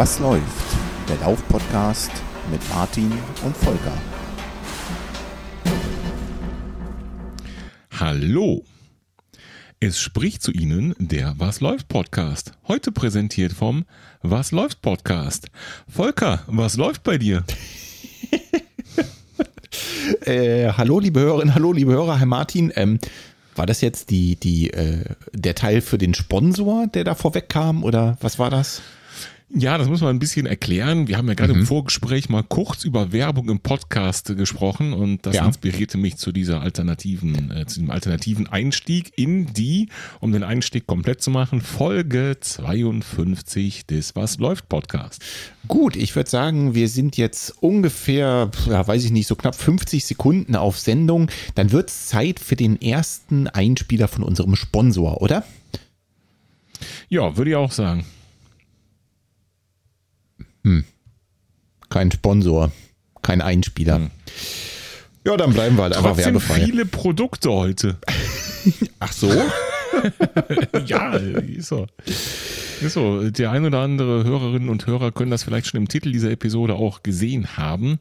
Was läuft? Der Lauf-Podcast mit Martin und Volker. Hallo! Es spricht zu Ihnen der Was läuft Podcast. Heute präsentiert vom Was läuft Podcast. Volker, was läuft bei dir? äh, hallo liebe Hörerinnen, hallo liebe Hörer, Herr Martin. Ähm, war das jetzt die, die, äh, der Teil für den Sponsor, der da vorwegkam oder was war das? Ja, das muss man ein bisschen erklären. Wir haben ja gerade mhm. im Vorgespräch mal kurz über Werbung im Podcast gesprochen und das ja. inspirierte mich zu dieser alternativen, äh, zu dem alternativen Einstieg in die, um den Einstieg komplett zu machen, Folge 52 des Was läuft Podcast. Gut, ich würde sagen, wir sind jetzt ungefähr, ja, weiß ich nicht, so knapp 50 Sekunden auf Sendung. Dann wird es Zeit für den ersten Einspieler von unserem Sponsor, oder? Ja, würde ich auch sagen. Hm. Kein Sponsor, kein Einspieler. Hm. Ja, dann bleiben wir halt einfach Trotzdem werbefrei. viele Produkte heute. Ach so? ja, ist so. Ist so. Der ein oder andere Hörerinnen und Hörer können das vielleicht schon im Titel dieser Episode auch gesehen haben,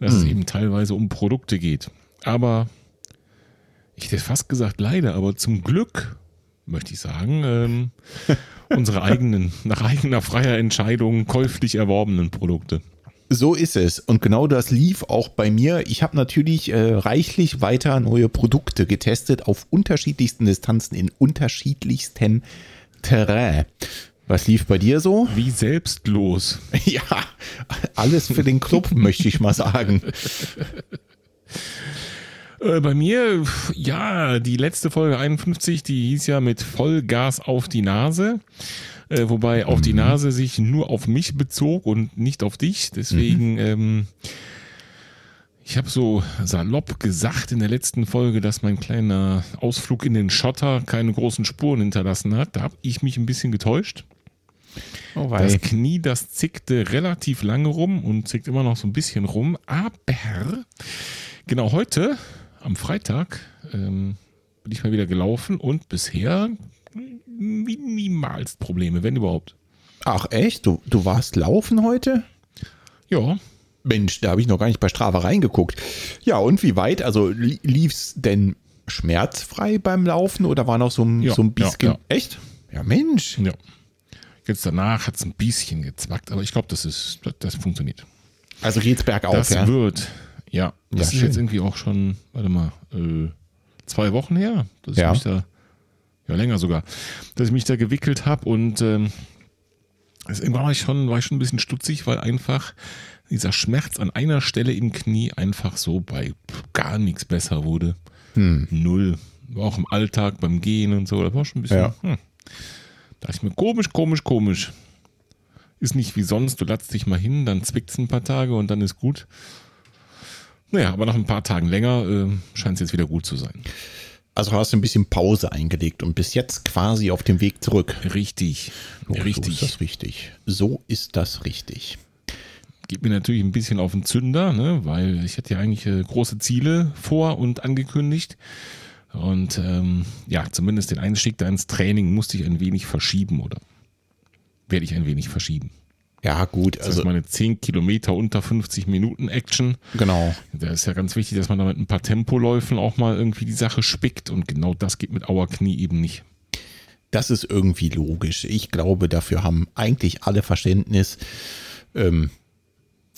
dass hm. es eben teilweise um Produkte geht. Aber ich hätte fast gesagt leider, aber zum Glück möchte ich sagen, ähm, unsere eigenen, nach eigener freier Entscheidung käuflich erworbenen Produkte. So ist es. Und genau das lief auch bei mir. Ich habe natürlich äh, reichlich weiter neue Produkte getestet auf unterschiedlichsten Distanzen in unterschiedlichstem Terrain. Was lief bei dir so? Wie selbstlos. Ja, alles für den Club, möchte ich mal sagen. Äh, bei mir, ja, die letzte Folge 51, die hieß ja mit Vollgas auf die Nase. Äh, wobei auf die mhm. Nase sich nur auf mich bezog und nicht auf dich. Deswegen, mhm. ähm, ich habe so salopp gesagt in der letzten Folge, dass mein kleiner Ausflug in den Schotter keine großen Spuren hinterlassen hat. Da habe ich mich ein bisschen getäuscht. Oh das Knie, das zickte relativ lange rum und zickt immer noch so ein bisschen rum. Aber genau heute am Freitag ähm, bin ich mal wieder gelaufen und bisher minimals Probleme, wenn überhaupt. Ach echt? Du, du warst laufen heute? Ja. Mensch, da habe ich noch gar nicht bei Strava reingeguckt. Ja, und wie weit? Also lief es denn schmerzfrei beim Laufen oder war noch so ein, ja, so ein bisschen. Ja, ja. Echt? Ja, Mensch. Ja. Jetzt danach hat es ein bisschen gezwackt, aber ich glaube, das ist, das, das funktioniert. Also geht's bergauf, das ja? wird, ja, das ja, ist jetzt irgendwie auch schon, warte mal, äh, zwei Wochen her, dass ja. ich mich da, ja länger sogar, dass ich mich da gewickelt habe und ähm, irgendwann war ich schon, war ich schon ein bisschen stutzig, weil einfach dieser Schmerz an einer Stelle im Knie einfach so bei gar nichts besser wurde. Hm. Null. Auch im Alltag, beim Gehen und so, das war schon ein bisschen, ja. hm. da ich mir komisch, komisch, komisch. Ist nicht wie sonst, du latzt dich mal hin, dann zwickt es ein paar Tage und dann ist gut. Naja, aber nach ein paar Tagen länger äh, scheint es jetzt wieder gut zu sein. Also hast du ein bisschen Pause eingelegt und bis jetzt quasi auf dem Weg zurück. Richtig. So, richtig. So ist das richtig. So ist das richtig. Geht mir natürlich ein bisschen auf den Zünder, ne? weil ich hatte ja eigentlich äh, große Ziele vor und angekündigt. Und ähm, ja, zumindest den Einstieg da ins Training musste ich ein wenig verschieben oder werde ich ein wenig verschieben. Ja, gut. Das also heißt, meine 10 Kilometer unter 50 Minuten Action. Genau. Da ist ja ganz wichtig, dass man da mit ein paar Tempoläufen auch mal irgendwie die Sache spickt und genau das geht mit Auerknie eben nicht. Das ist irgendwie logisch. Ich glaube, dafür haben eigentlich alle Verständnis. Ähm,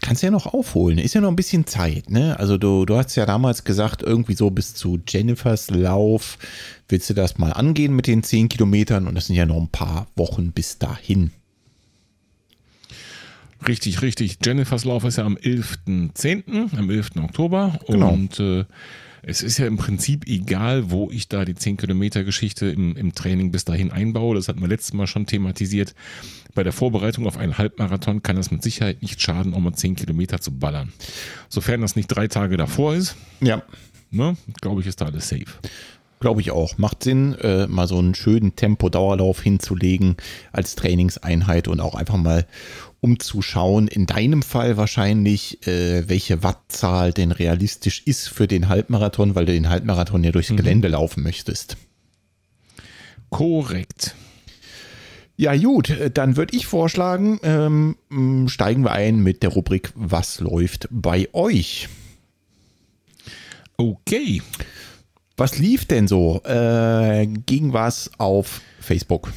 kannst ja noch aufholen. Ist ja noch ein bisschen Zeit, ne? Also du, du hast ja damals gesagt, irgendwie so bis zu Jennifers Lauf willst du das mal angehen mit den 10 Kilometern und das sind ja noch ein paar Wochen bis dahin. Richtig, richtig. Jennifers Lauf ist ja am 11.10., am 11. Oktober. Genau. Und äh, es ist ja im Prinzip egal, wo ich da die 10 Kilometer Geschichte im, im Training bis dahin einbaue. Das hatten wir letztes Mal schon thematisiert. Bei der Vorbereitung auf einen Halbmarathon kann das mit Sicherheit nicht schaden, um mal 10 Kilometer zu ballern. Sofern das nicht drei Tage davor ist. Ja. Ne, glaube ich, ist da alles safe. Glaube ich auch. Macht Sinn, äh, mal so einen schönen Tempo-Dauerlauf hinzulegen als Trainingseinheit und auch einfach mal um zu schauen, in deinem Fall wahrscheinlich, äh, welche Wattzahl denn realistisch ist für den Halbmarathon, weil du den Halbmarathon ja durchs mhm. Gelände laufen möchtest. Korrekt. Ja, gut, dann würde ich vorschlagen, ähm, steigen wir ein mit der Rubrik Was läuft bei euch? Okay. Was lief denn so? Äh, ging was auf Facebook?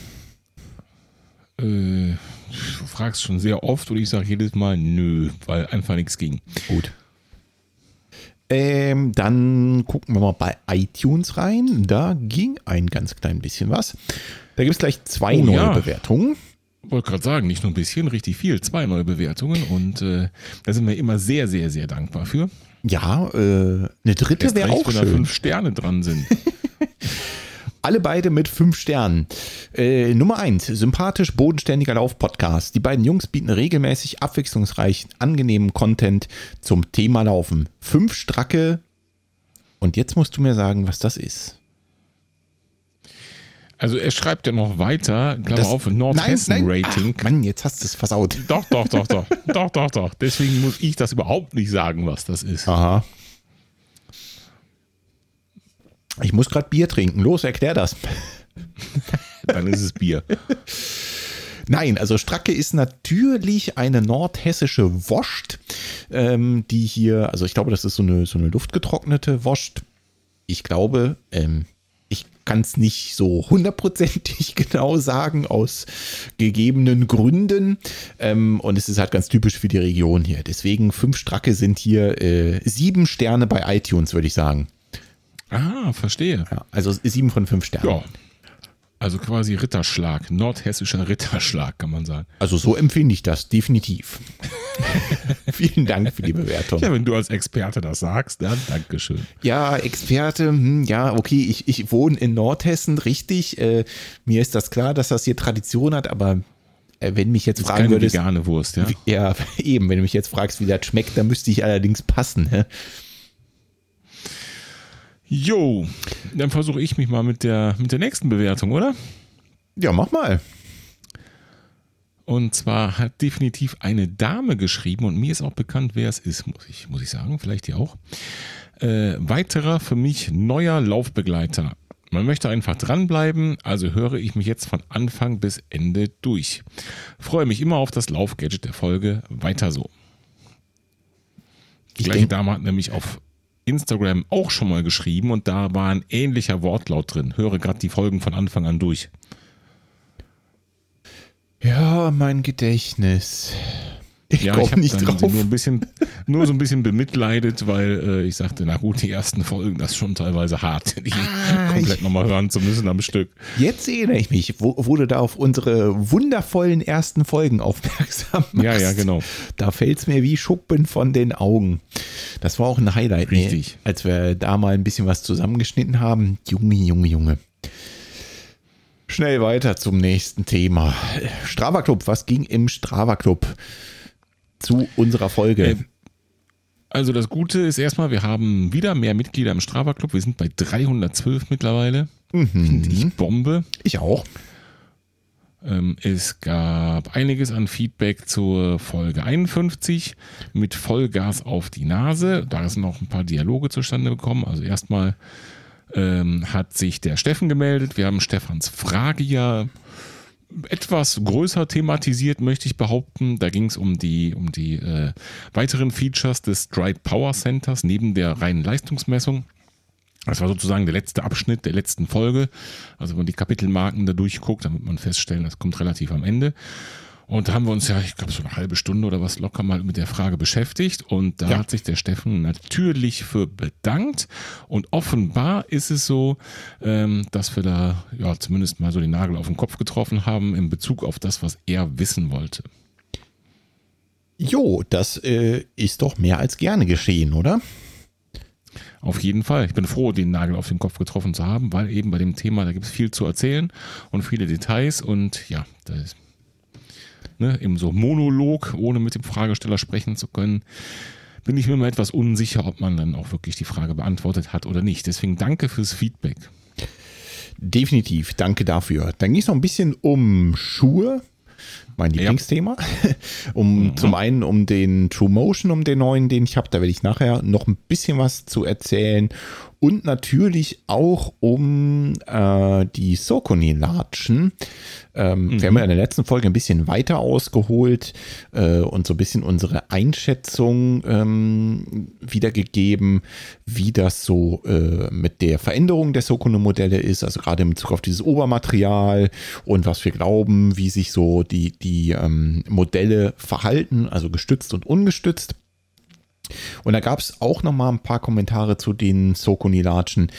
Äh, fragst schon sehr oft und ich sage jedes Mal nö, weil einfach nichts ging. Gut. Ähm, dann gucken wir mal bei iTunes rein. Da ging ein ganz klein bisschen was. Da gibt es gleich zwei oh, neue ja. Bewertungen. Wollte gerade sagen, nicht nur ein bisschen, richtig viel. Zwei neue Bewertungen und äh, da sind wir immer sehr, sehr, sehr dankbar für. Ja, äh, eine dritte wäre auch wenn schön. da fünf Sterne dran sind. Alle beide mit fünf Sternen. Äh, Nummer eins, sympathisch, bodenständiger Lauf-Podcast. Die beiden Jungs bieten regelmäßig abwechslungsreich, angenehmen Content zum Thema Laufen. Fünf Stracke. Und jetzt musst du mir sagen, was das ist. Also er schreibt ja noch weiter, glaube auf Nordhessen-Rating. Mann, jetzt hast du es versaut. Doch, doch, doch, doch. doch, doch, doch. Deswegen muss ich das überhaupt nicht sagen, was das ist. Aha. Ich muss gerade Bier trinken. Los, erklär das. Dann ist es Bier. Nein, also Stracke ist natürlich eine nordhessische Woscht, ähm, die hier, also ich glaube, das ist so eine, so eine luftgetrocknete Woscht. Ich glaube, ähm, ich kann es nicht so hundertprozentig genau sagen, aus gegebenen Gründen. Ähm, und es ist halt ganz typisch für die Region hier. Deswegen fünf Stracke sind hier äh, sieben Sterne bei iTunes, würde ich sagen. Ah, verstehe. Ja, also sieben von fünf Sternen. Ja. Also quasi Ritterschlag, nordhessischer Ritterschlag, kann man sagen. Also so empfinde ich das, definitiv. Vielen Dank für die Bewertung. Ja, wenn du als Experte das sagst, dann Dankeschön. Ja, Experte, hm, ja, okay, ich, ich wohne in Nordhessen, richtig. Äh, mir ist das klar, dass das hier Tradition hat, aber äh, wenn mich jetzt fragen würdest. vegane Wurst, ja. Wie, ja, eben, wenn du mich jetzt fragst, wie das schmeckt, dann müsste ich allerdings passen. Hä? Jo, dann versuche ich mich mal mit der, mit der nächsten Bewertung, oder? Ja, mach mal. Und zwar hat definitiv eine Dame geschrieben und mir ist auch bekannt, wer es ist, muss ich, muss ich sagen, vielleicht ihr auch. Äh, weiterer für mich neuer Laufbegleiter. Man möchte einfach dranbleiben, also höre ich mich jetzt von Anfang bis Ende durch. Freue mich immer auf das Laufgadget der Folge. Weiter so. Die gleiche Dame hat nämlich auf Instagram auch schon mal geschrieben und da war ein ähnlicher Wortlaut drin. Höre gerade die Folgen von Anfang an durch. Ja, mein Gedächtnis. Ich ja, ich habe nicht drauf. Nur, ein bisschen, nur so ein bisschen bemitleidet, weil äh, ich sagte, na gut, die ersten Folgen, das ist schon teilweise hart, die ah, komplett nochmal hören zu müssen am Stück. Jetzt erinnere ich mich, wo, du da auf unsere wundervollen ersten Folgen aufmerksam machst. Ja, ja, genau. Da fällt es mir wie Schuppen von den Augen. Das war auch ein Highlight, ne? Richtig. Ne? als wir da mal ein bisschen was zusammengeschnitten haben. Junge, Junge, Junge. Schnell weiter zum nächsten Thema. Strava Club, was ging im Strava Club? Zu unserer Folge? Äh, also das Gute ist erstmal, wir haben wieder mehr Mitglieder im Strava Club. Wir sind bei 312 mittlerweile. Mhm. Finde ich Bombe. Ich auch. Ähm, es gab einiges an Feedback zur Folge 51 mit Vollgas auf die Nase. Da sind noch ein paar Dialoge zustande gekommen. Also erstmal ähm, hat sich der Steffen gemeldet. Wir haben Stefans Frage ja etwas größer thematisiert, möchte ich behaupten. Da ging es um die, um die äh, weiteren Features des Stride Power Centers neben der reinen Leistungsmessung. Das war sozusagen der letzte Abschnitt der letzten Folge. Also wenn man die Kapitelmarken da durchguckt, dann wird man feststellen, das kommt relativ am Ende. Und da haben wir uns ja, ich glaube, so eine halbe Stunde oder was locker mal mit der Frage beschäftigt. Und da ja. hat sich der Steffen natürlich für bedankt. Und offenbar ist es so, ähm, dass wir da ja zumindest mal so den Nagel auf den Kopf getroffen haben in Bezug auf das, was er wissen wollte. Jo, das äh, ist doch mehr als gerne geschehen, oder? Auf jeden Fall. Ich bin froh, den Nagel auf den Kopf getroffen zu haben, weil eben bei dem Thema, da gibt es viel zu erzählen und viele Details. Und ja, da ist ne, im so Monolog, ohne mit dem Fragesteller sprechen zu können, bin ich mir mal etwas unsicher, ob man dann auch wirklich die Frage beantwortet hat oder nicht. Deswegen danke fürs Feedback. Definitiv, danke dafür. Dann ging es noch ein bisschen um Schuhe. mein Lieblingsthema. Ja. um mhm. zum einen um den True Motion, um den neuen, den ich habe, da werde ich nachher noch ein bisschen was zu erzählen und natürlich auch um äh, die Sokoni-Latschen. Ähm, mhm. Wir haben ja in der letzten Folge ein bisschen weiter ausgeholt äh, und so ein bisschen unsere Einschätzung ähm, wiedergegeben, wie das so äh, mit der Veränderung der Sokone-Modelle ist, also gerade in Bezug auf dieses Obermaterial und was wir glauben, wie sich so die, die ähm, Modelle verhalten, also gestützt und ungestützt. Und da gab es auch noch mal ein paar Kommentare zu den Sokoni-Latschen.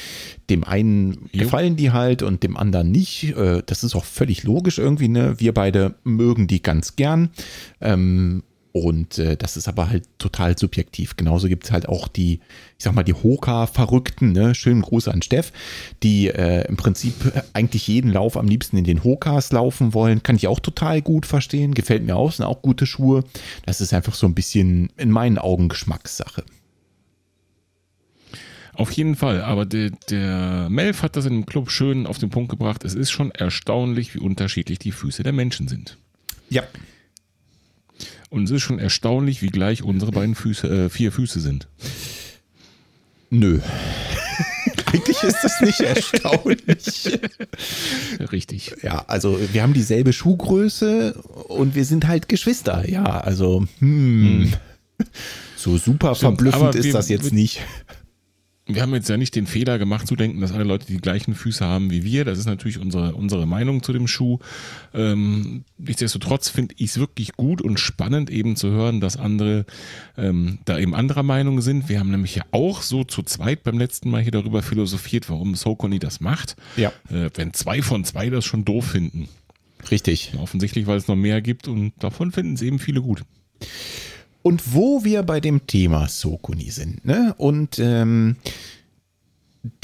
Dem einen jo. gefallen die halt und dem anderen nicht. Äh, das ist auch völlig logisch irgendwie. Ne? Wir beide mögen die ganz gern. Ähm, und äh, das ist aber halt total subjektiv. Genauso gibt es halt auch die, ich sag mal, die Hoka-Verrückten, ne? Schönen Gruß an Steff, die äh, im Prinzip eigentlich jeden Lauf am liebsten in den Hokas laufen wollen. Kann ich auch total gut verstehen. Gefällt mir auch, sind auch gute Schuhe. Das ist einfach so ein bisschen in meinen Augen Geschmackssache. Auf jeden Fall, aber der, der Melf hat das in dem Club schön auf den Punkt gebracht. Es ist schon erstaunlich, wie unterschiedlich die Füße der Menschen sind. Ja, und es ist schon erstaunlich, wie gleich unsere beiden Füße, äh, vier Füße sind. Nö. Eigentlich ist das nicht erstaunlich. Richtig. Ja, also wir haben dieselbe Schuhgröße und wir sind halt Geschwister. Ja, also hm. hm. So super Stimmt, verblüffend ist wir, das jetzt nicht wir haben jetzt ja nicht den Fehler gemacht zu denken, dass alle Leute die gleichen Füße haben wie wir. Das ist natürlich unsere, unsere Meinung zu dem Schuh. Ähm, nichtsdestotrotz finde ich es wirklich gut und spannend eben zu hören, dass andere ähm, da eben anderer Meinung sind. Wir haben nämlich ja auch so zu zweit beim letzten Mal hier darüber philosophiert, warum Sokoni das macht. Ja. Äh, wenn zwei von zwei das schon doof finden. Richtig. Offensichtlich, weil es noch mehr gibt und davon finden es eben viele gut. Und wo wir bei dem Thema Sokuni sind, ne? Und ähm,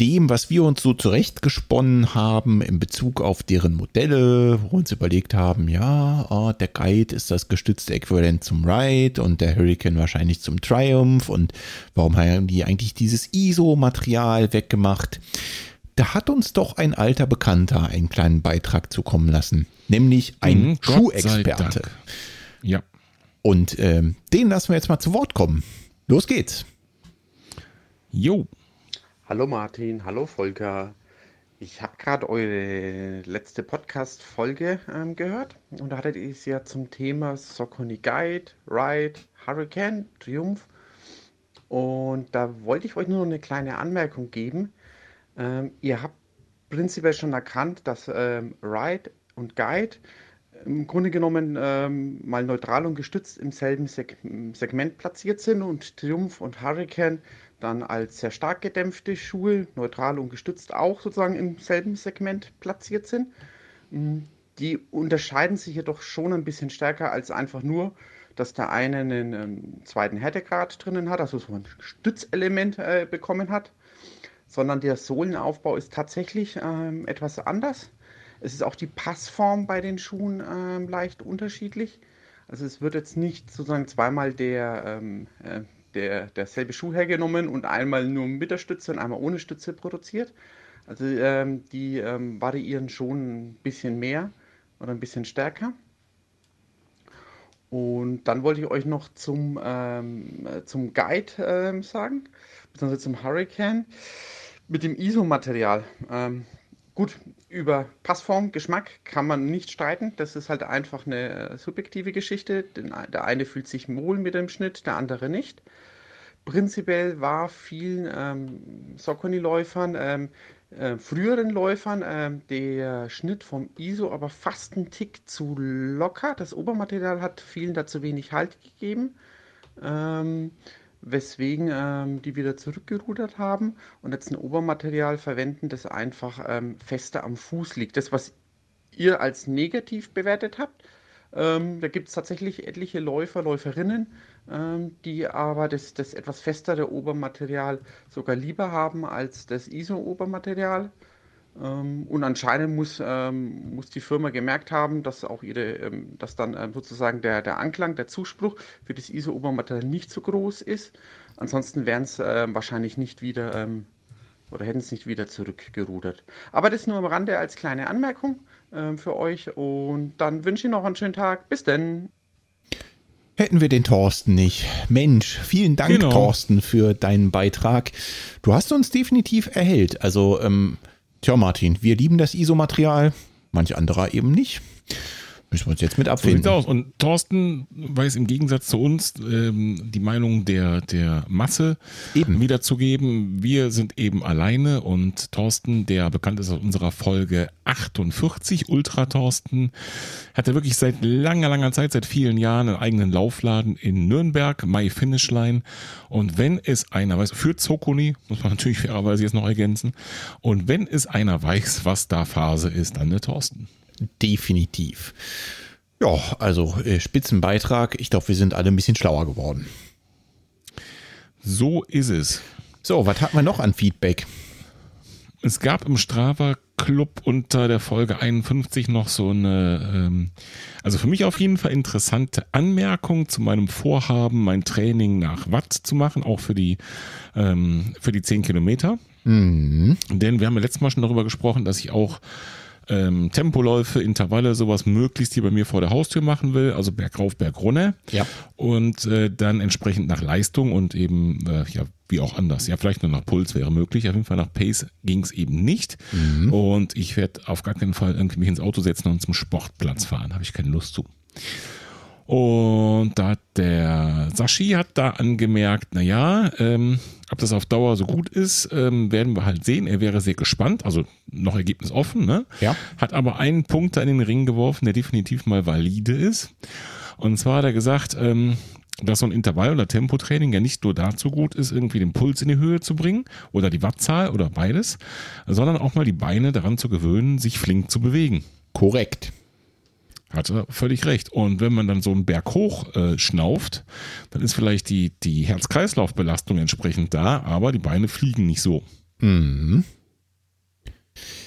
dem, was wir uns so zurechtgesponnen haben in Bezug auf deren Modelle, wo wir uns überlegt haben, ja, oh, der Guide ist das gestützte Äquivalent zum Ride und der Hurricane wahrscheinlich zum Triumph und warum haben die eigentlich dieses ISO-Material weggemacht? Da hat uns doch ein alter Bekannter einen kleinen Beitrag zukommen lassen, nämlich ein mhm, Schuhexperte. Ja. Und ähm, den lassen wir jetzt mal zu Wort kommen. Los geht's. Jo. Hallo Martin, hallo Volker. Ich habe gerade eure letzte Podcast-Folge ähm, gehört und da hattet ihr es ja zum Thema Socony Guide, Ride, Hurricane, Triumph. Und da wollte ich euch nur noch eine kleine Anmerkung geben. Ähm, ihr habt prinzipiell schon erkannt, dass ähm, Ride und Guide im Grunde genommen ähm, mal neutral und gestützt im selben Seg Segment platziert sind und Triumph und Hurricane dann als sehr stark gedämpfte Schuhe, neutral und gestützt auch sozusagen im selben Segment platziert sind. Mm, die unterscheiden sich jedoch schon ein bisschen stärker als einfach nur, dass der eine einen ähm, zweiten Härtegrad drinnen hat, also so ein Stützelement äh, bekommen hat, sondern der Sohlenaufbau ist tatsächlich ähm, etwas anders. Es ist auch die Passform bei den Schuhen ähm, leicht unterschiedlich. Also es wird jetzt nicht sozusagen zweimal der, ähm, äh, der, derselbe Schuh hergenommen und einmal nur mit der Stütze und einmal ohne Stütze produziert. Also ähm, die ähm, variieren schon ein bisschen mehr oder ein bisschen stärker. Und dann wollte ich euch noch zum, ähm, äh, zum Guide ähm, sagen, beziehungsweise zum Hurricane mit dem ISO-Material. Gut, über Passform, Geschmack kann man nicht streiten. Das ist halt einfach eine äh, subjektive Geschichte. Der eine fühlt sich wohl mit dem Schnitt, der andere nicht. Prinzipiell war vielen ähm, Socony-Läufern, ähm, äh, früheren Läufern, ähm, der Schnitt vom ISO aber fast einen Tick zu locker. Das Obermaterial hat vielen dazu wenig Halt gegeben. Ähm, weswegen ähm, die wieder zurückgerudert haben und jetzt ein Obermaterial verwenden, das einfach ähm, fester am Fuß liegt. Das, was ihr als negativ bewertet habt, ähm, da gibt es tatsächlich etliche Läufer, Läuferinnen, ähm, die aber das, das etwas festere Obermaterial sogar lieber haben als das ISO-Obermaterial. Ähm, und anscheinend muss, ähm, muss die Firma gemerkt haben, dass auch ihre, ähm, dass dann ähm, sozusagen der, der Anklang, der Zuspruch für das ISO-Obermaterial nicht so groß ist. Ansonsten wären es äh, wahrscheinlich nicht wieder ähm, oder hätten es nicht wieder zurückgerudert. Aber das nur am Rande als kleine Anmerkung äh, für euch. Und dann wünsche ich noch einen schönen Tag. Bis denn. Hätten wir den Thorsten nicht. Mensch, vielen Dank, genau. Thorsten, für deinen Beitrag. Du hast uns definitiv erhellt. Also, ähm, tja, Martin, wir lieben das ISO-Material, manch anderer eben nicht. Müssen wir uns jetzt mit abfinden. So aus. Und Thorsten weiß im Gegensatz zu uns ähm, die Meinung der, der Masse eben. wiederzugeben. Wir sind eben alleine und Thorsten, der bekannt ist aus unserer Folge 48, Ultra Thorsten, hat er wirklich seit langer, langer Zeit, seit vielen Jahren einen eigenen Laufladen in Nürnberg, My Finish Line. Und wenn es einer weiß, für Zokoni, muss man natürlich fairerweise jetzt noch ergänzen, und wenn es einer weiß, was da Phase ist, dann der Thorsten definitiv. Ja, also äh, Spitzenbeitrag. Ich glaube, wir sind alle ein bisschen schlauer geworden. So ist es. So, was hat man noch an Feedback? Es gab im Strava Club unter der Folge 51 noch so eine, ähm, also für mich auf jeden Fall interessante Anmerkung zu meinem Vorhaben, mein Training nach Watt zu machen, auch für die, ähm, für die 10 Kilometer. Mhm. Denn wir haben ja letztes Mal schon darüber gesprochen, dass ich auch ähm, Tempoläufe, Intervalle, sowas möglichst hier bei mir vor der Haustür machen will, also bergauf, bergrunter. Ja. Und äh, dann entsprechend nach Leistung und eben, äh, ja, wie auch anders. Ja, vielleicht nur nach Puls wäre möglich. Auf jeden Fall nach Pace ging es eben nicht. Mhm. Und ich werde auf gar keinen Fall irgendwie mich ins Auto setzen und zum Sportplatz fahren. Habe ich keine Lust zu. Und da hat der Sashi hat da angemerkt, naja, ähm, ob das auf Dauer so gut ist, ähm, werden wir halt sehen. Er wäre sehr gespannt, also noch Ergebnis offen, ne? Ja. Hat aber einen Punkt da in den Ring geworfen, der definitiv mal valide ist. Und zwar hat er gesagt, ähm, dass so ein Intervall- oder Tempotraining ja nicht nur dazu gut ist, irgendwie den Puls in die Höhe zu bringen oder die Wattzahl oder beides, sondern auch mal die Beine daran zu gewöhnen, sich flink zu bewegen. Korrekt. Hat er völlig recht. Und wenn man dann so einen Berg hoch äh, schnauft, dann ist vielleicht die, die Herz-Kreislauf-Belastung entsprechend da, aber die Beine fliegen nicht so. Mhm.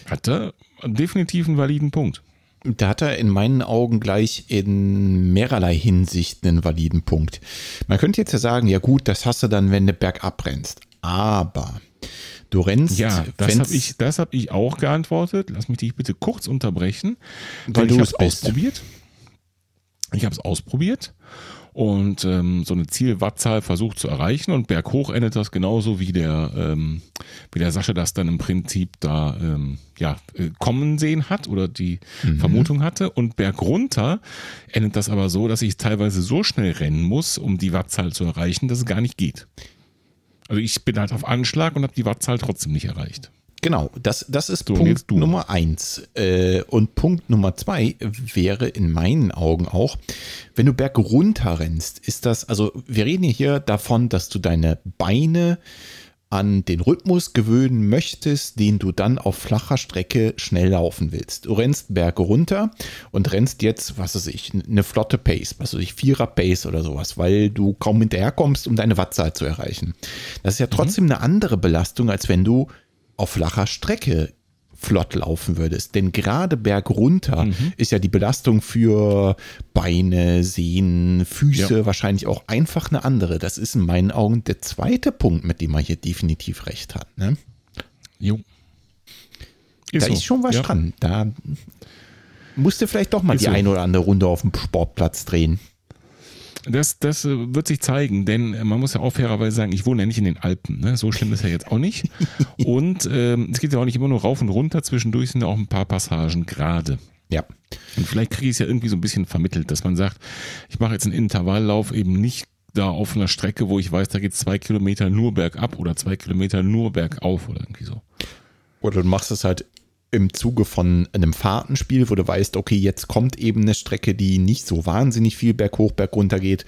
Hat er definitiv einen validen Punkt. Da hat er in meinen Augen gleich in mehrerlei Hinsicht einen validen Punkt. Man könnte jetzt ja sagen, ja gut, das hast du dann, wenn du bergab rennst. Aber Du rennst. Ja, das habe ich, hab ich auch geantwortet. Lass mich dich bitte kurz unterbrechen. Weil du es ausprobiert. Ich habe es ausprobiert und ähm, so eine Zielwattzahl versucht zu erreichen und berghoch endet das genauso wie der ähm, wie der Sascha das dann im Prinzip da ähm, ja äh, kommen sehen hat oder die mhm. Vermutung hatte und bergunter endet das aber so, dass ich teilweise so schnell rennen muss, um die Wattzahl zu erreichen, dass es gar nicht geht. Also ich bin halt auf Anschlag und habe die Wattzahl trotzdem nicht erreicht. Genau, das, das ist so, Punkt Nummer eins. Äh, und Punkt Nummer zwei wäre in meinen Augen auch, wenn du bergunter rennst, ist das, also wir reden hier davon, dass du deine Beine an den Rhythmus gewöhnen möchtest, den du dann auf flacher Strecke schnell laufen willst. Du rennst Berge runter und rennst jetzt, was weiß ich, eine flotte Pace, was weiß ich, Vierer Pace oder sowas, weil du kaum hinterherkommst, um deine Wattzahl zu erreichen. Das ist ja trotzdem mhm. eine andere Belastung, als wenn du auf flacher Strecke flott laufen würdest. Denn gerade bergunter mhm. ist ja die Belastung für Beine, Sehnen, Füße ja. wahrscheinlich auch einfach eine andere. Das ist in meinen Augen der zweite Punkt, mit dem man hier definitiv recht hat. Ne? Jo. Ist da so. ist schon was ja. dran. Da musste vielleicht doch mal ist die so. eine oder andere Runde auf dem Sportplatz drehen. Das, das äh, wird sich zeigen, denn man muss ja auch fairerweise sagen, ich wohne ja nicht in den Alpen. Ne? So schlimm ist er jetzt auch nicht. Und ähm, es geht ja auch nicht immer nur rauf und runter. Zwischendurch sind ja auch ein paar Passagen gerade. Ja. Und vielleicht kriege ich es ja irgendwie so ein bisschen vermittelt, dass man sagt, ich mache jetzt einen Intervalllauf eben nicht da auf einer Strecke, wo ich weiß, da geht es zwei Kilometer nur bergab oder zwei Kilometer nur bergauf oder irgendwie so. Oder du machst es halt im Zuge von einem Fahrtenspiel, wo du weißt, okay, jetzt kommt eben eine Strecke, die nicht so wahnsinnig viel berghoch, bergunter geht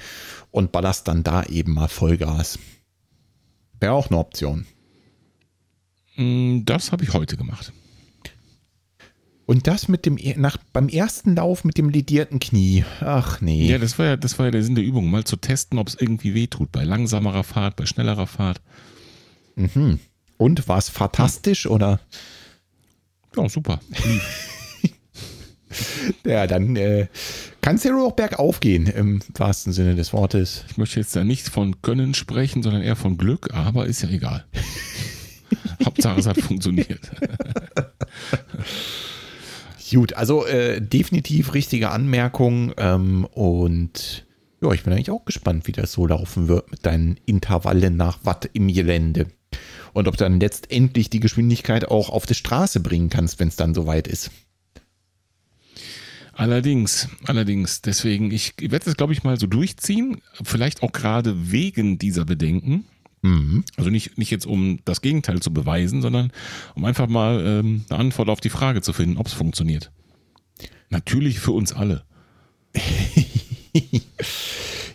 und ballerst dann da eben mal Vollgas. Wäre auch eine Option. Mm, das habe ich heute gemacht. Und das mit dem nach beim ersten Lauf mit dem ledierten Knie. Ach nee. Ja, das war ja, das war ja der Sinn der Übung, mal zu testen, ob es irgendwie wehtut. Bei langsamerer Fahrt, bei schnellerer Fahrt. Mhm. Und war es fantastisch hm. oder? Ja, super. ja, dann äh, kann nur auch bergauf gehen, im wahrsten Sinne des Wortes. Ich möchte jetzt da nicht von Können sprechen, sondern eher von Glück, aber ist ja egal. Hauptsache es hat funktioniert. Gut, also äh, definitiv richtige Anmerkung ähm, und ja, ich bin eigentlich auch gespannt, wie das so laufen wird mit deinen Intervallen nach Watt im Gelände. Und ob du dann letztendlich die Geschwindigkeit auch auf die Straße bringen kannst, wenn es dann soweit ist. Allerdings, allerdings. Deswegen, ich werde das, glaube ich, mal so durchziehen. Vielleicht auch gerade wegen dieser Bedenken. Mhm. Also nicht, nicht jetzt, um das Gegenteil zu beweisen, sondern um einfach mal ähm, eine Antwort auf die Frage zu finden, ob es funktioniert. Natürlich für uns alle.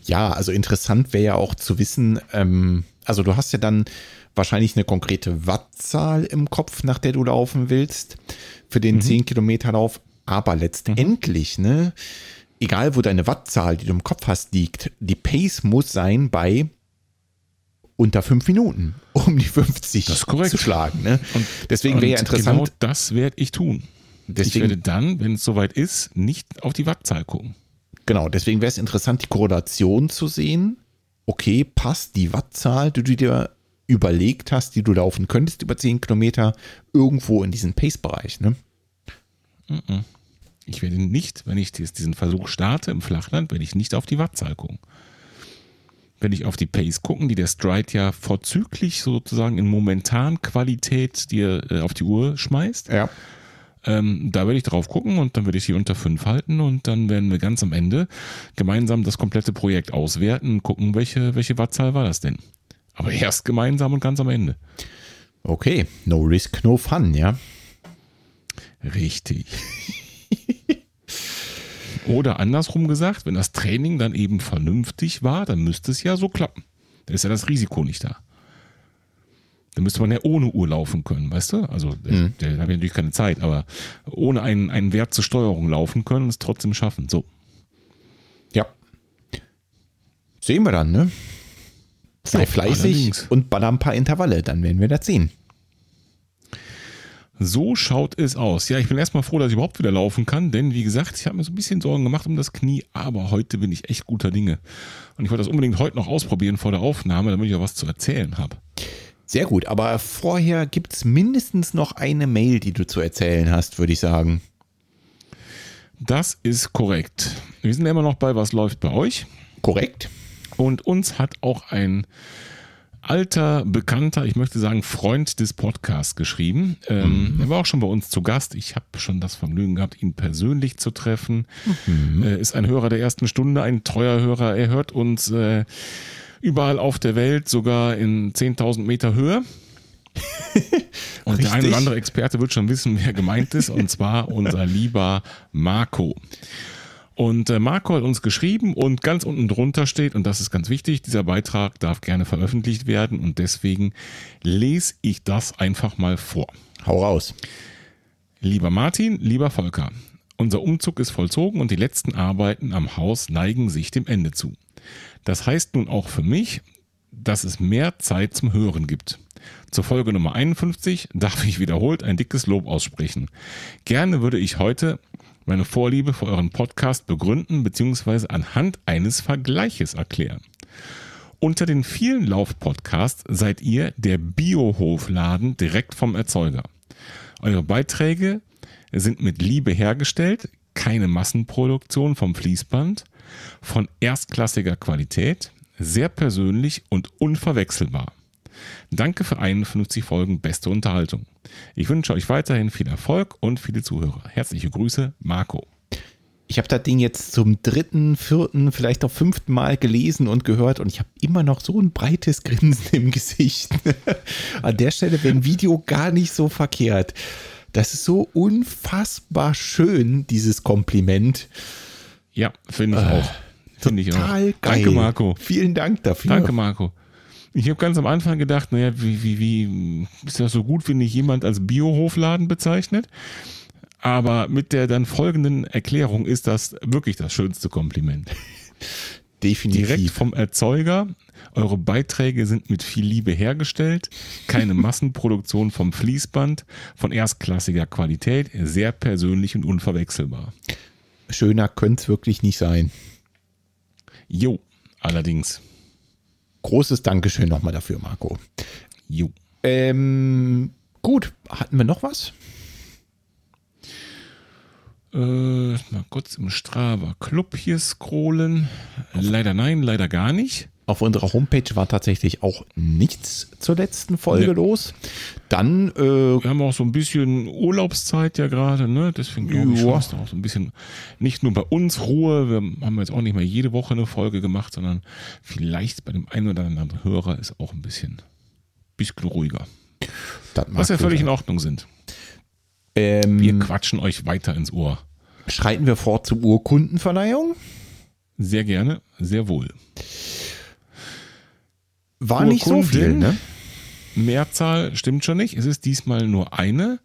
ja, also interessant wäre ja auch zu wissen, ähm, also du hast ja dann wahrscheinlich eine konkrete Wattzahl im Kopf, nach der du laufen willst, für den mhm. 10 Kilometer Lauf. Aber letztendlich, mhm. ne, egal wo deine Wattzahl, die du im Kopf hast, liegt, die Pace muss sein bei unter fünf Minuten, um die 50 zu schlagen. Ne? Und deswegen wäre ja interessant. Genau das werde ich tun. Deswegen, ich werde dann, wenn es soweit ist, nicht auf die Wattzahl gucken. Genau, deswegen wäre es interessant, die Korrelation zu sehen. Okay, passt die Wattzahl, die du dir überlegt hast, die du laufen könntest über 10 Kilometer, irgendwo in diesem Pace-Bereich, ne? Ich werde nicht, wenn ich diesen Versuch starte im Flachland, werde ich nicht auf die Wattzahl gucken. Wenn ich auf die Pace gucken, die der Stride ja vorzüglich sozusagen in momentan Qualität dir äh, auf die Uhr schmeißt. Ja. Ähm, da werde ich drauf gucken und dann werde ich sie unter 5 halten und dann werden wir ganz am Ende gemeinsam das komplette Projekt auswerten und gucken, welche, welche Wattzahl war das denn. Aber erst gemeinsam und ganz am Ende. Okay, no risk, no fun, ja. Richtig. Oder andersrum gesagt, wenn das Training dann eben vernünftig war, dann müsste es ja so klappen. Dann ist ja das Risiko nicht da. Dann müsste man ja ohne Uhr laufen können, weißt du? Also, mhm. da habe ich natürlich keine Zeit, aber ohne einen, einen Wert zur Steuerung laufen können und es trotzdem schaffen. So. Ja. Sehen wir dann, ne? Sei fleißig allerdings. und baller ein paar Intervalle, dann werden wir das sehen. So schaut es aus. Ja, ich bin erstmal froh, dass ich überhaupt wieder laufen kann, denn wie gesagt, ich habe mir so ein bisschen Sorgen gemacht um das Knie, aber heute bin ich echt guter Dinge. Und ich wollte das unbedingt heute noch ausprobieren vor der Aufnahme, damit ich auch was zu erzählen habe. Sehr gut, aber vorher gibt es mindestens noch eine Mail, die du zu erzählen hast, würde ich sagen. Das ist korrekt. Wir sind immer noch bei Was läuft bei euch? Korrekt. Und uns hat auch ein alter, bekannter, ich möchte sagen Freund des Podcasts geschrieben. Ähm, mhm. Er war auch schon bei uns zu Gast. Ich habe schon das Vergnügen gehabt, ihn persönlich zu treffen. Mhm. Äh, ist ein Hörer der ersten Stunde, ein treuer Hörer. Er hört uns äh, überall auf der Welt, sogar in 10.000 Meter Höhe. Und der eine oder andere Experte wird schon wissen, wer gemeint ist, und zwar unser lieber Marco. Und äh, Marco hat uns geschrieben und ganz unten drunter steht, und das ist ganz wichtig, dieser Beitrag darf gerne veröffentlicht werden und deswegen lese ich das einfach mal vor. Hau raus. Lieber Martin, lieber Volker, unser Umzug ist vollzogen und die letzten Arbeiten am Haus neigen sich dem Ende zu. Das heißt nun auch für mich, dass es mehr Zeit zum Hören gibt. Zur Folge Nummer 51 darf ich wiederholt ein dickes Lob aussprechen. Gerne würde ich heute meine Vorliebe für euren Podcast begründen bzw. anhand eines Vergleiches erklären. Unter den vielen Laufpodcasts seid ihr der Biohofladen direkt vom Erzeuger. Eure Beiträge sind mit Liebe hergestellt, keine Massenproduktion vom Fließband, von erstklassiger Qualität, sehr persönlich und unverwechselbar. Danke für 51 Folgen beste Unterhaltung. Ich wünsche euch weiterhin viel Erfolg und viele Zuhörer. Herzliche Grüße, Marco. Ich habe das Ding jetzt zum dritten, vierten, vielleicht auch fünften Mal gelesen und gehört und ich habe immer noch so ein breites Grinsen im Gesicht. An der Stelle wäre ein Video gar nicht so verkehrt. Das ist so unfassbar schön, dieses Kompliment. Ja, finde ich äh, auch. Finde ich auch. Geil. Danke, Marco. Vielen Dank dafür. Danke, Marco. Ich habe ganz am Anfang gedacht, naja, wie, wie, wie ist das so gut, wenn dich jemand als Biohofladen bezeichnet? Aber mit der dann folgenden Erklärung ist das wirklich das schönste Kompliment. Definitiv. Direkt vom Erzeuger. Eure Beiträge sind mit viel Liebe hergestellt. Keine Massenproduktion vom Fließband, von erstklassiger Qualität, sehr persönlich und unverwechselbar. Schöner könnte es wirklich nicht sein. Jo, allerdings. Großes Dankeschön nochmal dafür, Marco. Jo. Ähm, Gut, hatten wir noch was? Äh, mal kurz im Strava Club hier scrollen. Leider nein, leider gar nicht. Auf unserer Homepage war tatsächlich auch nichts zur letzten Folge nee. los. Dann. Äh, wir haben auch so ein bisschen Urlaubszeit ja gerade, ne? Deswegen glaube ich, schon, ist auch so ein bisschen nicht nur bei uns Ruhe. Wir haben jetzt auch nicht mehr jede Woche eine Folge gemacht, sondern vielleicht bei dem einen oder anderen Hörer ist auch ein bisschen, bisschen ruhiger. Was ja völlig sein. in Ordnung sind. Ähm, wir quatschen euch weiter ins Ohr. Schreiten wir fort zur Urkundenverleihung? Sehr gerne, sehr wohl. War nicht so viel, ne? Mehrzahl stimmt schon nicht. Es ist diesmal nur eine.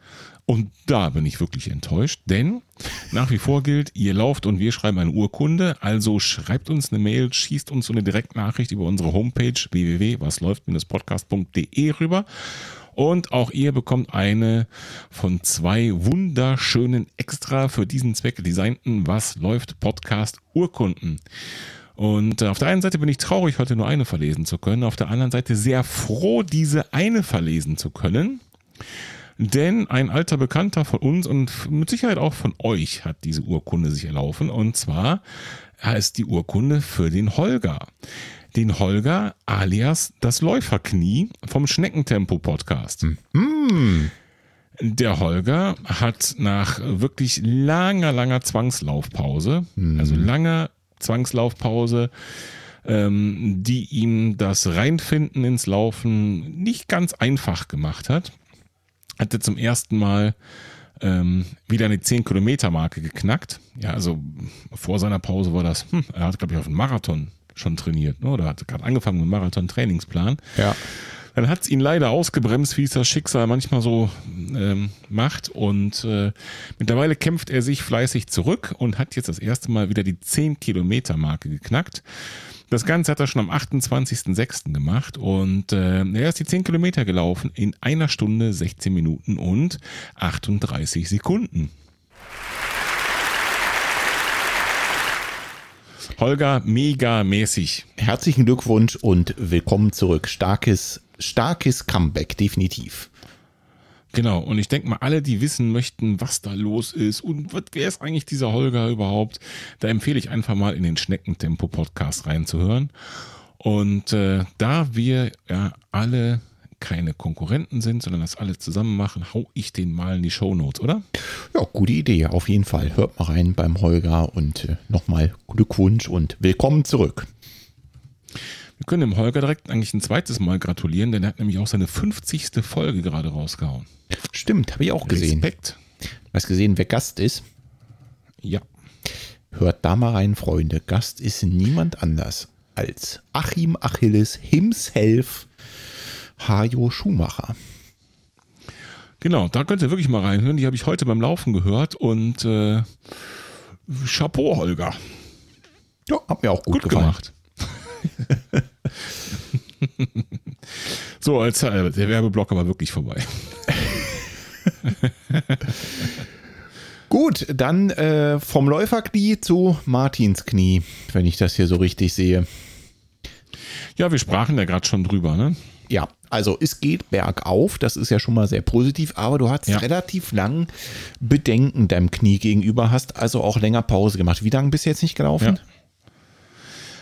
Und da bin ich wirklich enttäuscht, denn nach wie vor gilt, ihr lauft und wir schreiben eine Urkunde. Also schreibt uns eine Mail, schießt uns so eine Direktnachricht über unsere Homepage www.wasläuft-podcast.de rüber. Und auch ihr bekommt eine von zwei wunderschönen extra für diesen Zweck designten Was läuft Podcast Urkunden. Und äh, auf der einen Seite bin ich traurig, heute nur eine verlesen zu können, auf der anderen Seite sehr froh, diese eine verlesen zu können. Denn ein alter Bekannter von uns und mit Sicherheit auch von euch hat diese Urkunde sich erlaufen. Und zwar heißt die Urkunde für den Holger. Den Holger alias das Läuferknie vom Schneckentempo-Podcast. Mhm. Der Holger hat nach wirklich langer, langer Zwangslaufpause, mhm. also langer Zwangslaufpause, ähm, die ihm das Reinfinden ins Laufen nicht ganz einfach gemacht hat, hatte zum ersten Mal ähm, wieder eine 10-Kilometer-Marke geknackt. Ja, also vor seiner Pause war das, hm, er hat, glaube ich, auf einen Marathon schon trainiert, ne? oder hat gerade angefangen mit dem Marathon-Trainingsplan. Ja. Dann hat es ihn leider ausgebremst, wie es das Schicksal manchmal so ähm, macht. Und äh, mittlerweile kämpft er sich fleißig zurück und hat jetzt das erste Mal wieder die 10-Kilometer-Marke geknackt. Das Ganze hat er schon am 28.06. gemacht und äh, er ist die 10 Kilometer gelaufen in einer Stunde, 16 Minuten und 38 Sekunden. Holger, mega mäßig. Herzlichen Glückwunsch und willkommen zurück. Starkes starkes Comeback, definitiv. Genau, und ich denke mal, alle, die wissen möchten, was da los ist und wer ist eigentlich dieser Holger überhaupt, da empfehle ich einfach mal in den Schneckentempo-Podcast reinzuhören. Und äh, da wir ja alle keine Konkurrenten sind, sondern das alle zusammen machen, hau ich den mal in die Show Notes, oder? Ja, gute Idee, auf jeden Fall. Hört mal rein beim Holger und äh, nochmal Glückwunsch und willkommen zurück. Wir können dem Holger direkt eigentlich ein zweites Mal gratulieren, denn er hat nämlich auch seine 50. Folge gerade rausgehauen. Stimmt, habe ich auch gesehen. Respekt. Du hast gesehen, wer Gast ist? Ja. Hört da mal rein, Freunde. Gast ist niemand anders als Achim Achilles himself, Hajo Schumacher. Genau, da könnt ihr wirklich mal reinhören. Die habe ich heute beim Laufen gehört und äh, Chapeau, Holger. Ja, hat mir auch gut, gut gefallen. gemacht. so, als äh, der Werbeblock war wirklich vorbei. Gut, dann äh, vom Läuferknie zu Martins Knie, wenn ich das hier so richtig sehe. Ja, wir sprachen ja gerade schon drüber, ne? Ja, also es geht bergauf, das ist ja schon mal sehr positiv, aber du hast ja. relativ lang Bedenken deinem Knie gegenüber, hast also auch länger Pause gemacht. Wie lange bist du jetzt nicht gelaufen? Ja.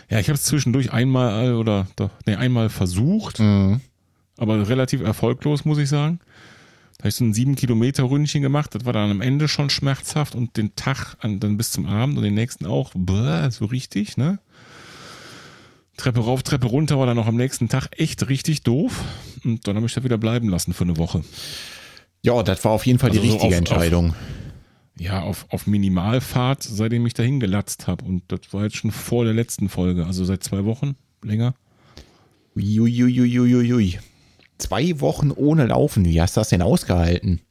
Ja, ich habe es zwischendurch einmal oder doch, nee, einmal versucht, mhm. aber relativ erfolglos, muss ich sagen. Da habe ich so ein sieben Kilometer Ründchen gemacht. Das war dann am Ende schon schmerzhaft und den Tag dann bis zum Abend und den nächsten auch. Bäh, so richtig, ne? Treppe rauf, Treppe runter war dann auch am nächsten Tag echt richtig doof. Und dann habe ich da wieder bleiben lassen für eine Woche. Ja, das war auf jeden Fall also die richtige so auf, Entscheidung. Auf, ja, auf, auf Minimalfahrt, seitdem ich dahin gelatzt habe. Und das war jetzt schon vor der letzten Folge, also seit zwei Wochen länger. Uiuiuiuiui. Zwei Wochen ohne Laufen. Wie hast du das denn ausgehalten?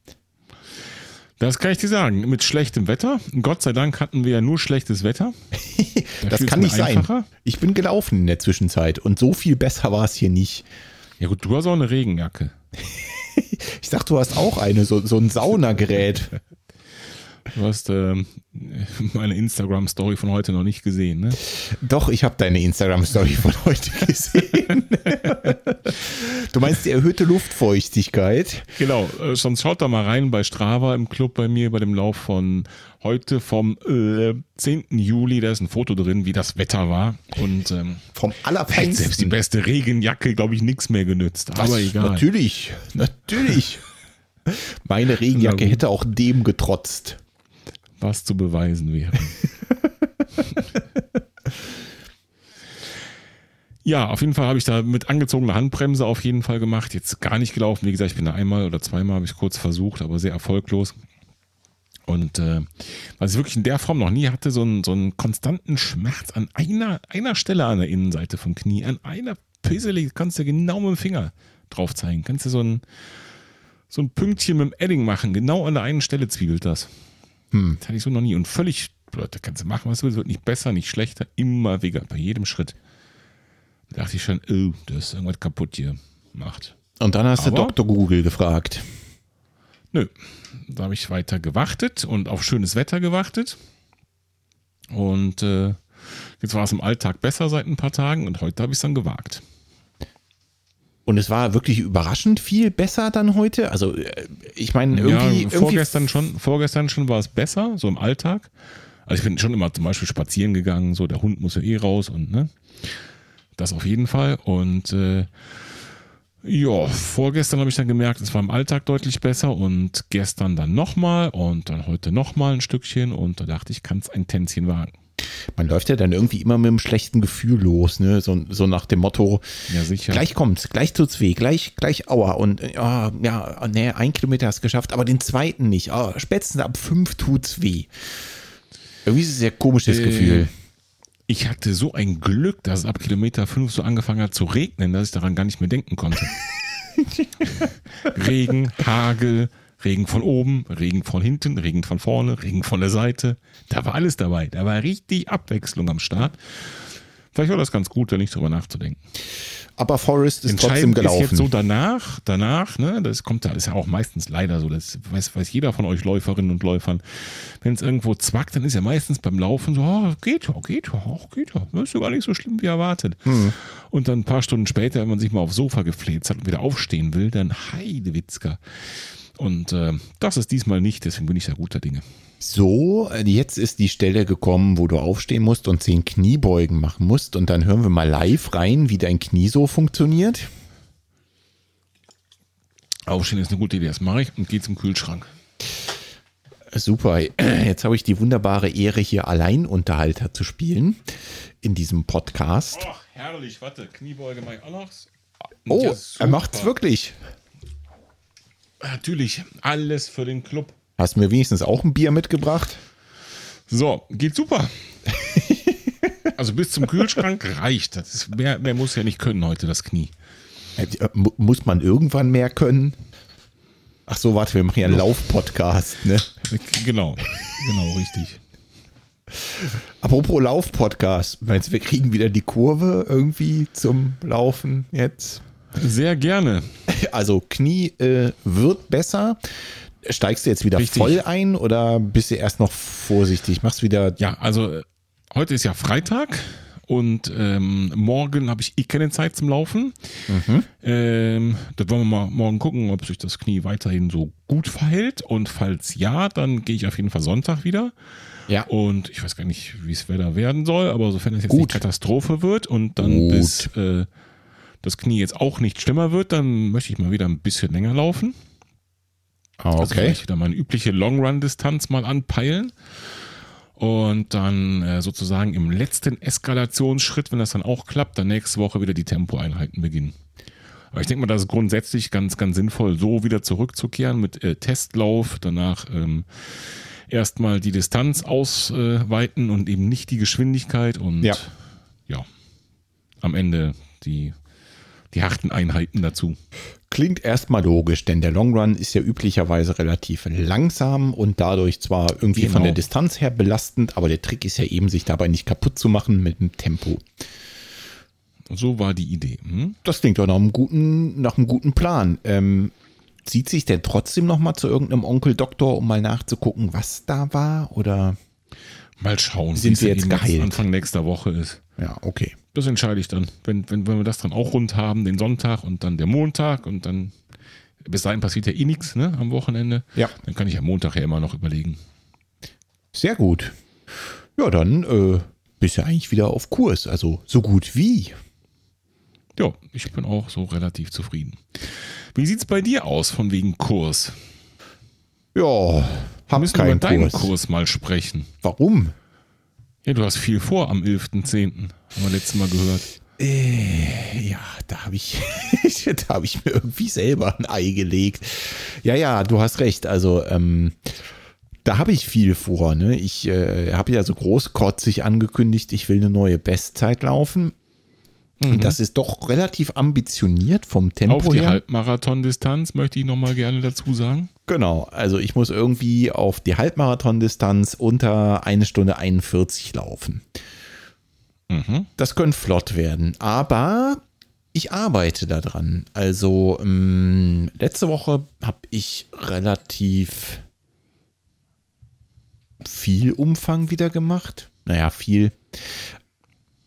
Das kann ich dir sagen. Mit schlechtem Wetter. Gott sei Dank hatten wir ja nur schlechtes Wetter. Da das kann nicht einfacher. sein. Ich bin gelaufen in der Zwischenzeit und so viel besser war es hier nicht. Ja gut, du hast auch eine Regenjacke. ich dachte, du hast auch eine, so, so ein Saunagerät. Du hast äh, meine Instagram-Story von heute noch nicht gesehen, ne? Doch, ich habe deine Instagram-Story von heute gesehen. Du meinst die erhöhte Luftfeuchtigkeit? Genau, äh, sonst schaut da mal rein bei Strava im Club bei mir bei dem Lauf von heute vom äh, 10. Juli. Da ist ein Foto drin, wie das Wetter war. Und ähm, vom allerfeinsten. Selbst die beste Regenjacke, glaube ich, nichts mehr genützt. Was? Aber egal. Natürlich, natürlich. Meine Regenjacke hätte auch dem getrotzt. Was zu beweisen wäre. Ja, auf jeden Fall habe ich da mit angezogener Handbremse auf jeden Fall gemacht. Jetzt gar nicht gelaufen. Wie gesagt, ich bin da einmal oder zweimal habe ich kurz versucht, aber sehr erfolglos. Und äh, was ich wirklich in der Form noch nie hatte, so einen, so einen konstanten Schmerz an einer, einer Stelle an der Innenseite vom Knie, an einer Pisselig, kannst du genau mit dem Finger drauf zeigen. Kannst du so ein, so ein Pünktchen mit dem Edding machen, genau an der einen Stelle zwiebelt das. Hm. Das hatte ich so noch nie. Und völlig, Leute, kannst du machen, was du willst, wird nicht besser, nicht schlechter, immer weniger, bei jedem Schritt. Da dachte ich schon, oh, da ist irgendwas kaputt hier gemacht. Und dann hast Aber, du Dr. Google gefragt. Nö, da habe ich weiter gewartet und auf schönes Wetter gewartet. Und äh, jetzt war es im Alltag besser seit ein paar Tagen und heute habe ich es dann gewagt. Und es war wirklich überraschend viel besser dann heute. Also äh, ich meine irgendwie, ja, vorgestern irgendwie schon, vorgestern schon war es besser so im Alltag. Also ich bin schon immer zum Beispiel spazieren gegangen, so der Hund muss ja eh raus und ne. Das auf jeden Fall. Und äh, ja, vorgestern habe ich dann gemerkt, es war im Alltag deutlich besser und gestern dann nochmal und dann heute nochmal ein Stückchen und da dachte ich, kann es ein Tänzchen wagen. Man läuft ja dann irgendwie immer mit einem schlechten Gefühl los, ne? So, so nach dem Motto, ja, sicher. gleich kommt's, gleich tut's weh, gleich, gleich aua. Und oh, ja, nee, ein Kilometer hast du geschafft, aber den zweiten nicht. Oh, spätestens ab fünf tut's weh. Irgendwie ist es ein sehr komisches äh, Gefühl ich hatte so ein Glück, dass es ab Kilometer 5 so angefangen hat zu regnen, dass ich daran gar nicht mehr denken konnte. Regen, Hagel, Regen von oben, Regen von hinten, Regen von vorne, Regen von der Seite. Da war alles dabei. Da war richtig Abwechslung am Start. Vielleicht war das ganz gut, da nicht drüber nachzudenken. Aber Forrest ist trotzdem gelaufen. Ist jetzt so danach, danach, ne, das kommt da, ist ja auch meistens leider so, das weiß, weiß jeder von euch Läuferinnen und Läufern. Wenn es irgendwo zwackt, dann ist ja meistens beim Laufen so, oh, geht ja, geht ja, oh, geht ja. Das ist ja gar nicht so schlimm wie erwartet. Mhm. Und dann ein paar Stunden später, wenn man sich mal aufs Sofa gefläzt hat und wieder aufstehen will, dann Heidewitzka. Und äh, das ist diesmal nicht, deswegen bin ich da guter Dinge. So, jetzt ist die Stelle gekommen, wo du aufstehen musst und zehn Kniebeugen machen musst. Und dann hören wir mal live rein, wie dein Knie so funktioniert. Aufstehen ist eine gute Idee. Das mache ich und gehe zum Kühlschrank. Super. Jetzt habe ich die wunderbare Ehre, hier Alleinunterhalter zu spielen in diesem Podcast. Oh, herrlich. Warte, Kniebeuge mache ich auch noch. Oh, ja, er macht's wirklich. Natürlich, alles für den Club. Hast du mir wenigstens auch ein Bier mitgebracht? So, geht super. also bis zum Kühlschrank reicht. Das ist, mehr, mehr muss ja nicht können heute, das Knie. Äh, muss man irgendwann mehr können? Ach so, warte, wir machen ja einen Lauf-Podcast, ne? Genau, genau, richtig. Apropos Lauf-Podcast, meinst du, wir kriegen wieder die Kurve irgendwie zum Laufen jetzt? Sehr gerne. Also Knie äh, wird besser. Steigst du jetzt wieder Richtig. voll ein oder bist du erst noch vorsichtig? Machst wieder. Ja, also äh, heute ist ja Freitag und ähm, morgen habe ich eh keine Zeit zum Laufen. Mhm. Ähm, da wollen wir mal morgen gucken, ob sich das Knie weiterhin so gut verhält. Und falls ja, dann gehe ich auf jeden Fall Sonntag wieder. Ja. Und ich weiß gar nicht, wie es Wetter werden soll, aber sofern es jetzt gut. nicht Katastrophe wird und dann gut. bis äh, das Knie jetzt auch nicht schlimmer wird, dann möchte ich mal wieder ein bisschen länger laufen. Ah, also okay. Also vielleicht wieder meine übliche Long-Run-Distanz mal anpeilen. Und dann äh, sozusagen im letzten Eskalationsschritt, wenn das dann auch klappt, dann nächste Woche wieder die Tempoeinheiten beginnen. Aber ich denke mal, das ist grundsätzlich ganz, ganz sinnvoll, so wieder zurückzukehren mit äh, Testlauf, danach ähm, erstmal die Distanz ausweiten und eben nicht die Geschwindigkeit und ja, ja am Ende die die harten Einheiten dazu. Klingt erstmal logisch, denn der Long Run ist ja üblicherweise relativ langsam und dadurch zwar irgendwie genau. von der Distanz her belastend, aber der Trick ist ja eben, sich dabei nicht kaputt zu machen mit dem Tempo. So war die Idee. Hm? Das klingt doch nach einem guten, nach einem guten Plan. Ähm, zieht sich denn trotzdem noch mal zu irgendeinem Onkel Doktor, um mal nachzugucken, was da war? Oder? Mal schauen, sind wir jetzt geheilt. Anfang nächster Woche ist. Ja, okay. Das entscheide ich dann. Wenn, wenn, wenn wir das dann auch rund haben, den Sonntag und dann der Montag und dann bis dahin passiert ja eh nichts ne, am Wochenende. Ja. Dann kann ich am Montag ja immer noch überlegen. Sehr gut. Ja, dann äh, bist du eigentlich wieder auf Kurs. Also so gut wie. Ja, ich bin auch so relativ zufrieden. Wie sieht es bei dir aus von wegen Kurs? Ja, hab müssen keinen über deinen Kurs. Kurs mal sprechen. Warum? Ja, du hast viel vor am 11.10. Haben wir letztes Mal gehört. Äh, ja, da habe ich, da habe ich mir irgendwie selber ein Ei gelegt. Ja, ja, du hast recht. Also, ähm, da habe ich viel vor. Ne? Ich äh, habe ja so großkotzig angekündigt, ich will eine neue Bestzeit laufen. Mhm. Das ist doch relativ ambitioniert vom Tempo her. Auf die Halbmarathon-Distanz möchte ich nochmal gerne dazu sagen. Genau, also ich muss irgendwie auf die Halbmarathon-Distanz unter eine Stunde 41 laufen. Mhm. Das könnte flott werden, aber ich arbeite daran. Also ähm, letzte Woche habe ich relativ viel Umfang wieder gemacht. Naja, viel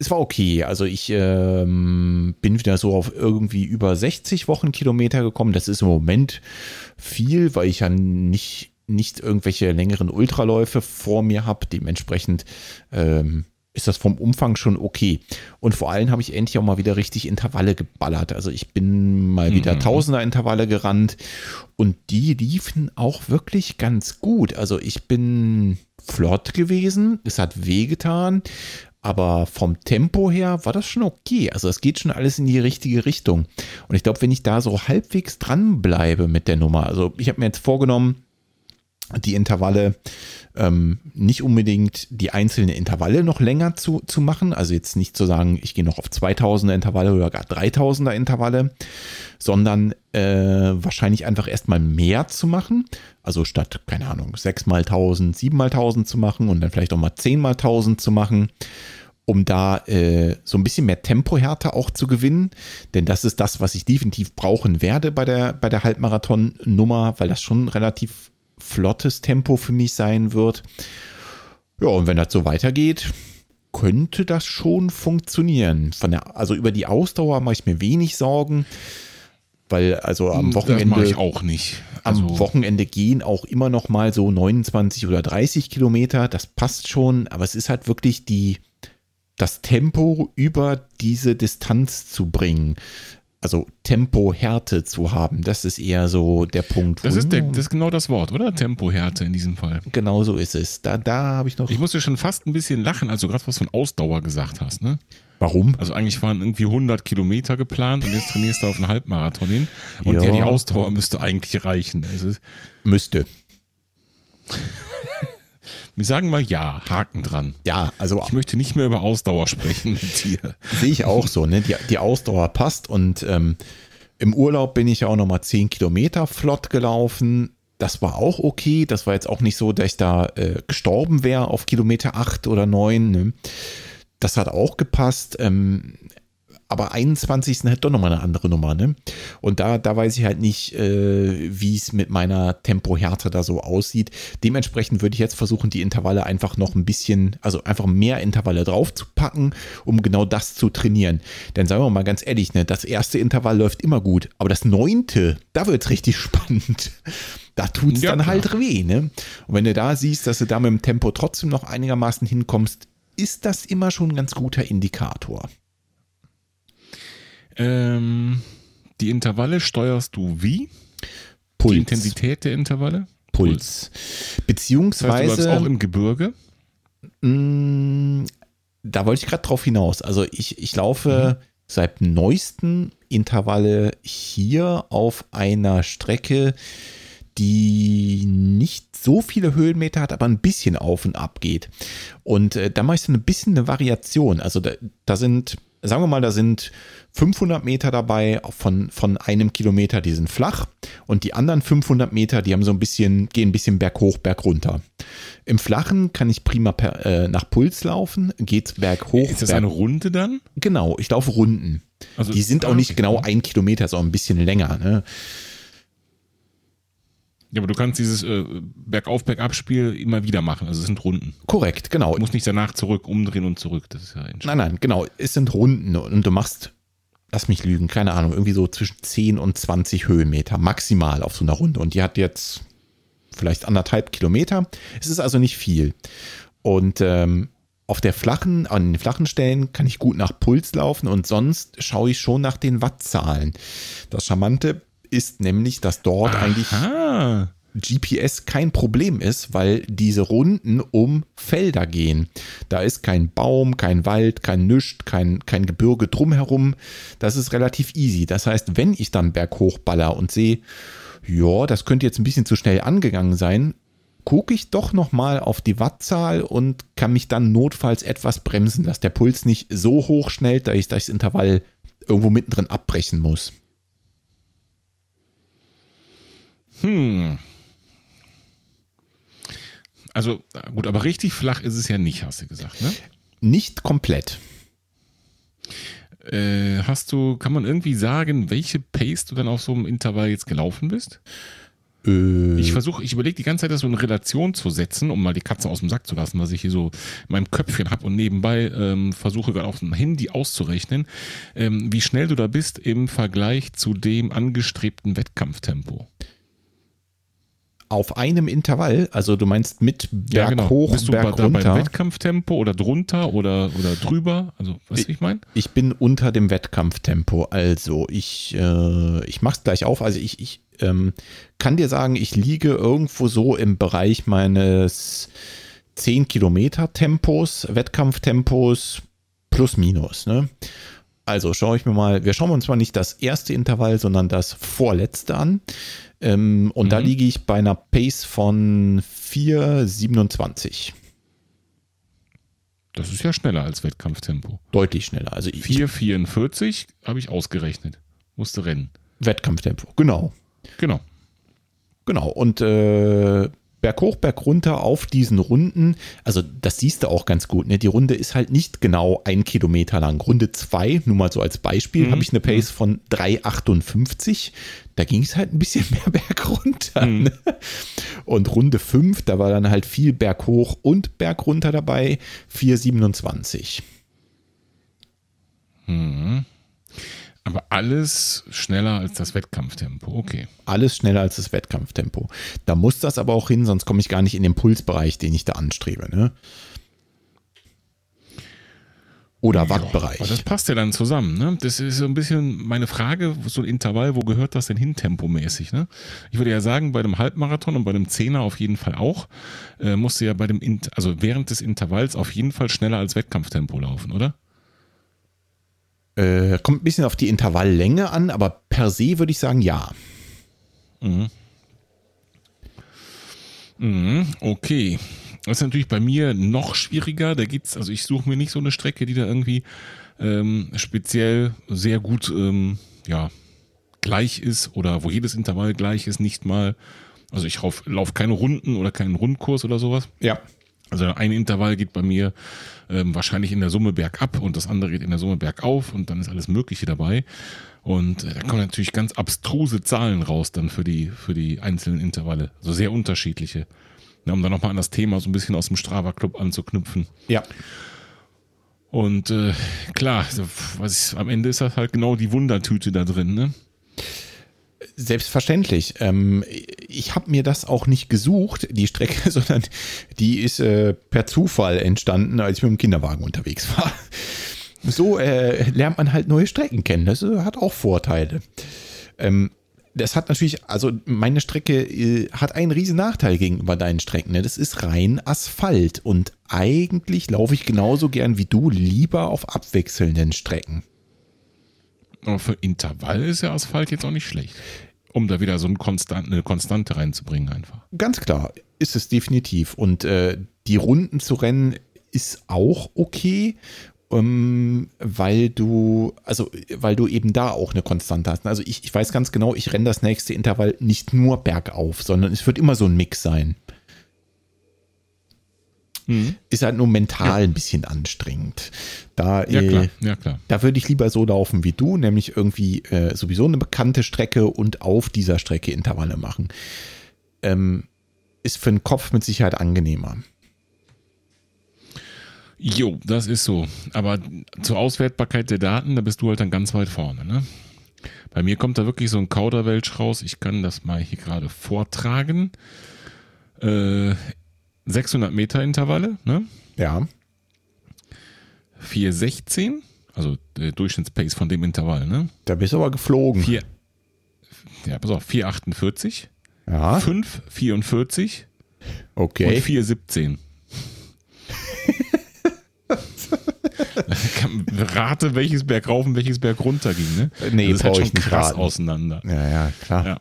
es war okay. Also ich ähm, bin wieder so auf irgendwie über 60 Wochenkilometer gekommen. Das ist im Moment viel, weil ich ja nicht, nicht irgendwelche längeren Ultraläufe vor mir habe. Dementsprechend ähm, ist das vom Umfang schon okay. Und vor allem habe ich endlich auch mal wieder richtig Intervalle geballert. Also ich bin mal wieder mhm. Tausender-Intervalle gerannt und die liefen auch wirklich ganz gut. Also ich bin flott gewesen. Es hat wehgetan. Aber vom Tempo her war das schon okay. Also es geht schon alles in die richtige Richtung. Und ich glaube, wenn ich da so halbwegs dranbleibe mit der Nummer, also ich habe mir jetzt vorgenommen, die Intervalle ähm, nicht unbedingt die einzelnen Intervalle noch länger zu, zu machen. Also jetzt nicht zu sagen, ich gehe noch auf 2000er Intervalle oder gar 3000er Intervalle, sondern äh, wahrscheinlich einfach erstmal mehr zu machen. Also statt, keine Ahnung, 6 mal 1000, 7 mal 1000 zu machen und dann vielleicht auch mal 10 mal 1000 zu machen um da äh, so ein bisschen mehr Tempohärte auch zu gewinnen. Denn das ist das, was ich definitiv brauchen werde bei der, bei der Halbmarathon-Nummer, weil das schon relativ flottes Tempo für mich sein wird. Ja, und wenn das so weitergeht, könnte das schon funktionieren. Von der, also über die Ausdauer mache ich mir wenig Sorgen, weil also am Wochenende das mache ich auch nicht. Also am Wochenende gehen auch immer noch mal so 29 oder 30 Kilometer. Das passt schon, aber es ist halt wirklich die das Tempo über diese Distanz zu bringen also Tempohärte zu haben. Das ist eher so der Punkt. Das ist, der, das ist genau das Wort, oder? Tempohärte in diesem Fall. Genau so ist es. Da, da habe ich noch. Ich musste schon fast ein bisschen lachen, als du gerade was von Ausdauer gesagt hast, ne? Warum? Also eigentlich waren irgendwie 100 Kilometer geplant und jetzt trainierst du auf einen Halbmarathon hin. Und ja, ja die Ausdauer müsste eigentlich reichen. Also müsste. Wir sagen mal ja, Haken dran. Ja, also. Ich möchte nicht mehr über Ausdauer sprechen mit dir. Sehe ich auch so, ne? Die, die Ausdauer passt und ähm, im Urlaub bin ich ja auch nochmal 10 Kilometer flott gelaufen. Das war auch okay. Das war jetzt auch nicht so, dass ich da äh, gestorben wäre auf Kilometer 8 oder 9. Ne? Das hat auch gepasst. Ähm, aber 21. halt doch nochmal eine andere Nummer, ne? Und da, da weiß ich halt nicht, äh, wie es mit meiner Tempohärte da so aussieht. Dementsprechend würde ich jetzt versuchen, die Intervalle einfach noch ein bisschen, also einfach mehr Intervalle drauf zu packen, um genau das zu trainieren. Denn sagen wir mal ganz ehrlich, ne, das erste Intervall läuft immer gut, aber das neunte, da wird es richtig spannend. Da tut es ja, dann halt weh, ne? Und wenn du da siehst, dass du da mit dem Tempo trotzdem noch einigermaßen hinkommst, ist das immer schon ein ganz guter Indikator. Ähm, die Intervalle steuerst du wie? Puls. Die Intensität der Intervalle? Puls. Beziehungsweise. Das heißt, du auch im Gebirge? Mh, mm, da wollte ich gerade drauf hinaus. Also ich, ich laufe mhm. seit neuesten Intervalle hier auf einer Strecke, die nicht so viele Höhenmeter hat, aber ein bisschen auf und ab geht. Und äh, da mache ich so ein bisschen eine Variation. Also da, da sind sagen wir mal, da sind 500 Meter dabei von, von einem Kilometer, die sind flach und die anderen 500 Meter, die haben so ein bisschen, gehen ein bisschen berghoch, bergunter. Im Flachen kann ich prima per, äh, nach Puls laufen, geht's berghoch. Ist das berg eine Runde dann? Genau, ich laufe Runden. Also, die sind auch nicht genau ein Kilometer, sondern ein bisschen länger. Ne? Ja, aber du kannst dieses äh, Bergauf-Bergab-Spiel immer wieder machen. Also es sind Runden. Korrekt, genau. Du musst nicht danach zurück, umdrehen und zurück. Das ist ja Nein, nein, genau. Es sind Runden und du machst, lass mich lügen, keine Ahnung, irgendwie so zwischen 10 und 20 Höhenmeter maximal auf so einer Runde. Und die hat jetzt vielleicht anderthalb Kilometer. Es ist also nicht viel. Und ähm, auf der flachen, an den flachen Stellen kann ich gut nach Puls laufen und sonst schaue ich schon nach den Wattzahlen. Das Charmante ist nämlich, dass dort Aha. eigentlich GPS kein Problem ist, weil diese Runden um Felder gehen. Da ist kein Baum, kein Wald, kein Nüscht, kein, kein Gebirge drumherum. Das ist relativ easy. Das heißt, wenn ich dann berghoch baller und sehe, ja, das könnte jetzt ein bisschen zu schnell angegangen sein, gucke ich doch nochmal auf die Wattzahl und kann mich dann notfalls etwas bremsen, dass der Puls nicht so hoch schnellt, dass ich das Intervall irgendwo mittendrin abbrechen muss. Hm. Also gut, aber richtig flach ist es ja nicht, hast du gesagt, ne? Nicht komplett. Äh, hast du, kann man irgendwie sagen, welche Pace du dann auf so einem Intervall jetzt gelaufen bist? Äh. Ich versuche, ich überlege die ganze Zeit, das so in Relation zu setzen, um mal die Katze aus dem Sack zu lassen, was ich hier so in meinem Köpfchen habe und nebenbei ähm, versuche gerade auf dem Handy auszurechnen, ähm, wie schnell du da bist im Vergleich zu dem angestrebten Wettkampftempo auf einem Intervall, also du meinst mit Berg ja, genau. hoch, Bist du Berg da runter. beim Wettkampftempo oder drunter oder, oder drüber? Also, was ich, ich meine? Ich bin unter dem Wettkampftempo. Also, ich, äh, ich mach's gleich auf. Also, ich, ich ähm, kann dir sagen, ich liege irgendwo so im Bereich meines 10 Kilometer Tempos, Wettkampftempos plus minus. Ne? Also schaue ich mir mal, wir schauen uns mal nicht das erste Intervall, sondern das vorletzte an. Ähm, und mhm. da liege ich bei einer Pace von 4,27. Das ist ja schneller als Wettkampftempo. Deutlich schneller. Also 4,44 habe ich ausgerechnet. Musste rennen. Wettkampftempo, genau. Genau. Genau. Und äh, Berg hoch, Berg runter auf diesen Runden. Also das siehst du auch ganz gut. Ne? Die Runde ist halt nicht genau ein Kilometer lang. Runde zwei, nur mal so als Beispiel, mhm. habe ich eine Pace von 3,58. Da ging es halt ein bisschen mehr Berg runter. Mhm. Ne? Und Runde fünf, da war dann halt viel Berg hoch und Berg runter dabei, 4,27. Mhm. Aber alles schneller als das Wettkampftempo, okay. Alles schneller als das Wettkampftempo. Da muss das aber auch hin, sonst komme ich gar nicht in den Pulsbereich, den ich da anstrebe. Ne? Oder Wattbereich. das passt ja dann zusammen. Ne? Das ist so ein bisschen meine Frage, so ein Intervall, wo gehört das denn hin tempomäßig? Ne? Ich würde ja sagen, bei einem Halbmarathon und bei einem Zehner auf jeden Fall auch, äh, musst du ja bei dem, also während des Intervalls auf jeden Fall schneller als Wettkampftempo laufen, oder? Äh, kommt ein bisschen auf die Intervalllänge an, aber per se würde ich sagen ja. Mhm. Mhm, okay. Das ist natürlich bei mir noch schwieriger. Da gibt's, also ich suche mir nicht so eine Strecke, die da irgendwie ähm, speziell sehr gut ähm, ja, gleich ist oder wo jedes Intervall gleich ist, nicht mal. Also ich laufe lauf keine Runden oder keinen Rundkurs oder sowas. Ja. Also ein Intervall geht bei mir ähm, wahrscheinlich in der Summe bergab und das andere geht in der Summe bergauf und dann ist alles Mögliche dabei. Und äh, da kommen natürlich ganz abstruse Zahlen raus dann für die, für die einzelnen Intervalle. Also sehr unterschiedliche. Ja, um dann nochmal an das Thema so ein bisschen aus dem Strava Club anzuknüpfen. Ja. Und äh, klar, was ich, am Ende ist das halt genau die Wundertüte da drin, ne? Selbstverständlich. Ähm, ich habe mir das auch nicht gesucht, die Strecke, sondern die ist äh, per Zufall entstanden, als ich mit dem Kinderwagen unterwegs war. So äh, lernt man halt neue Strecken kennen. Das äh, hat auch Vorteile. Ähm, das hat natürlich, also meine Strecke äh, hat einen riesen Nachteil gegenüber deinen Strecken. Ne? Das ist rein Asphalt und eigentlich laufe ich genauso gern wie du lieber auf abwechselnden Strecken. Aber für Intervall ist ja Asphalt jetzt auch nicht schlecht. Um da wieder so eine, Konstant, eine Konstante reinzubringen, einfach. Ganz klar, ist es definitiv. Und äh, die Runden zu rennen ist auch okay, ähm, weil du, also weil du eben da auch eine Konstante hast. Also ich, ich weiß ganz genau, ich renne das nächste Intervall nicht nur bergauf, sondern es wird immer so ein Mix sein. Mhm. Ist halt nur mental ja. ein bisschen anstrengend. Da, ja, klar. Äh, ja, klar. da würde ich lieber so laufen wie du, nämlich irgendwie äh, sowieso eine bekannte Strecke und auf dieser Strecke Intervalle machen. ähm, ist für den Kopf mit Sicherheit angenehmer. Jo, das ist so. Aber zur Auswertbarkeit der Daten, da bist du halt dann ganz weit vorne. Ne? Bei mir kommt da wirklich so ein Kauderwelsch raus. Ich kann das mal hier gerade vortragen. Äh, 600 Meter Intervalle, ne? Ja. 416, also der Durchschnittspace von dem Intervall, ne? Da bist du aber geflogen. 4, ja, pass auf, 448. Ja. 544 Okay. und 417. Rate, welches Berg rauf und welches Berg runter ging, ne? Nee, das ist halt schon krass raten. auseinander. Ja, ja, klar. Ja.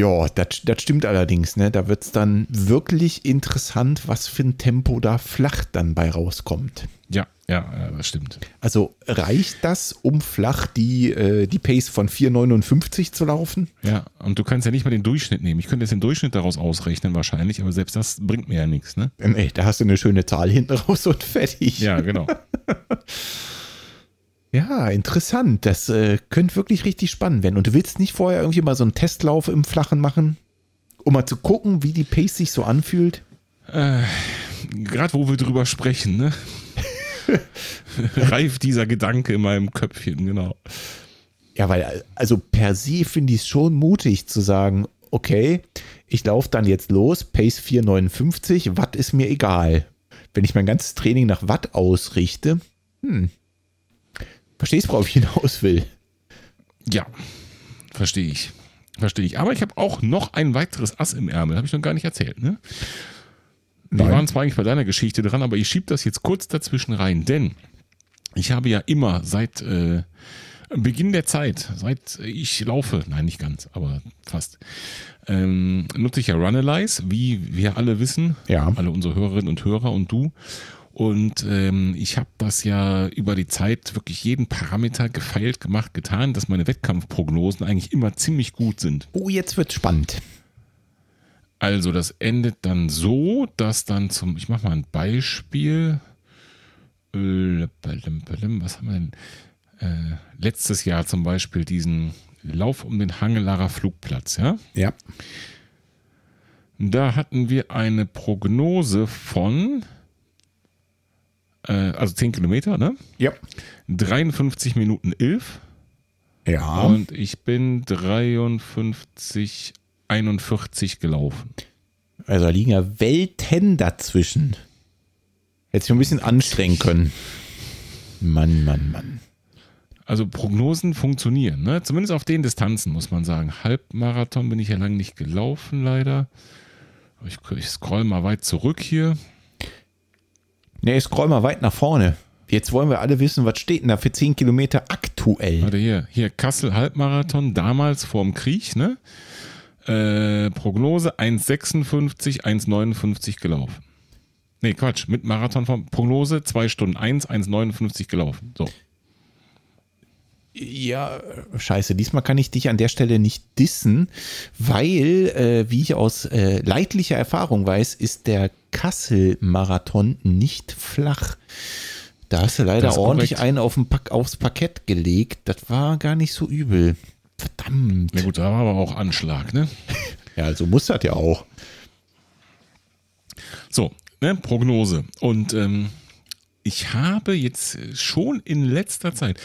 Ja, das, das stimmt allerdings, ne? Da wird es dann wirklich interessant, was für ein Tempo da flach dann bei rauskommt. Ja, ja, ja, das stimmt. Also reicht das, um flach die, äh, die Pace von 4,59 zu laufen? Ja, und du kannst ja nicht mal den Durchschnitt nehmen. Ich könnte jetzt den Durchschnitt daraus ausrechnen wahrscheinlich, aber selbst das bringt mir ja nichts, ne? Nee, da hast du eine schöne Zahl hinten raus und fertig. Ja, genau. Ja, interessant. Das äh, könnte wirklich richtig spannend werden. Und du willst nicht vorher irgendwie mal so einen Testlauf im Flachen machen, um mal zu gucken, wie die Pace sich so anfühlt? Gerade wo wir drüber sprechen, ne? Reift dieser Gedanke in meinem Köpfchen, genau. Ja, weil, also per se finde ich es schon mutig zu sagen, okay, ich laufe dann jetzt los, Pace 4,59, Watt ist mir egal. Wenn ich mein ganzes Training nach Watt ausrichte, hm, verstehst du, worauf ich hinaus will? Ja, verstehe ich. Verstehe ich. Aber ich habe auch noch ein weiteres Ass im Ärmel. Habe ich noch gar nicht erzählt, ne? Wir waren zwar eigentlich bei deiner Geschichte dran, aber ich schiebe das jetzt kurz dazwischen rein, denn ich habe ja immer seit äh, Beginn der Zeit, seit ich laufe, nein, nicht ganz, aber fast, ähm, nutze ich ja Runalyze, wie wir alle wissen, Ja. alle unsere Hörerinnen und Hörer und du. Und ähm, ich habe das ja über die Zeit wirklich jeden Parameter gefeilt, gemacht, getan, dass meine Wettkampfprognosen eigentlich immer ziemlich gut sind. Oh, jetzt wird spannend. Also das endet dann so, dass dann zum, ich mache mal ein Beispiel. Was haben wir denn? Äh, letztes Jahr zum Beispiel diesen Lauf um den Hangelarer Flugplatz, ja? Ja. Da hatten wir eine Prognose von, also 10 Kilometer, ne? Ja. 53 Minuten 11 Ja. und ich bin 53, 41 gelaufen. Also da liegen ja Welten dazwischen. Hätte sich ein bisschen anstrengen können. Mann, Mann, Mann. Also Prognosen funktionieren, ne? Zumindest auf den Distanzen, muss man sagen. Halbmarathon bin ich ja lange nicht gelaufen, leider. Ich, ich scroll mal weit zurück hier. Ne, scroll mal weit nach vorne. Jetzt wollen wir alle wissen, was steht denn da für 10 Kilometer aktuell? Warte hier, hier Kassel Halbmarathon, damals vorm Krieg, ne? Äh, Prognose 1,56, 1,59 gelaufen. Nee, Quatsch, mit Marathon vom Prognose 2 Stunden 1, 1,59 gelaufen. So. Ja, scheiße, diesmal kann ich dich an der Stelle nicht dissen, weil, äh, wie ich aus äh, leidlicher Erfahrung weiß, ist der Kassel-Marathon nicht flach. Da hast du leider ordentlich korrekt. einen auf den Pack, aufs Parkett gelegt. Das war gar nicht so übel. Verdammt. Na gut, da war aber auch Anschlag, ne? Ja, also muss das ja auch. So, ne, Prognose. Und ähm, ich habe jetzt schon in letzter Zeit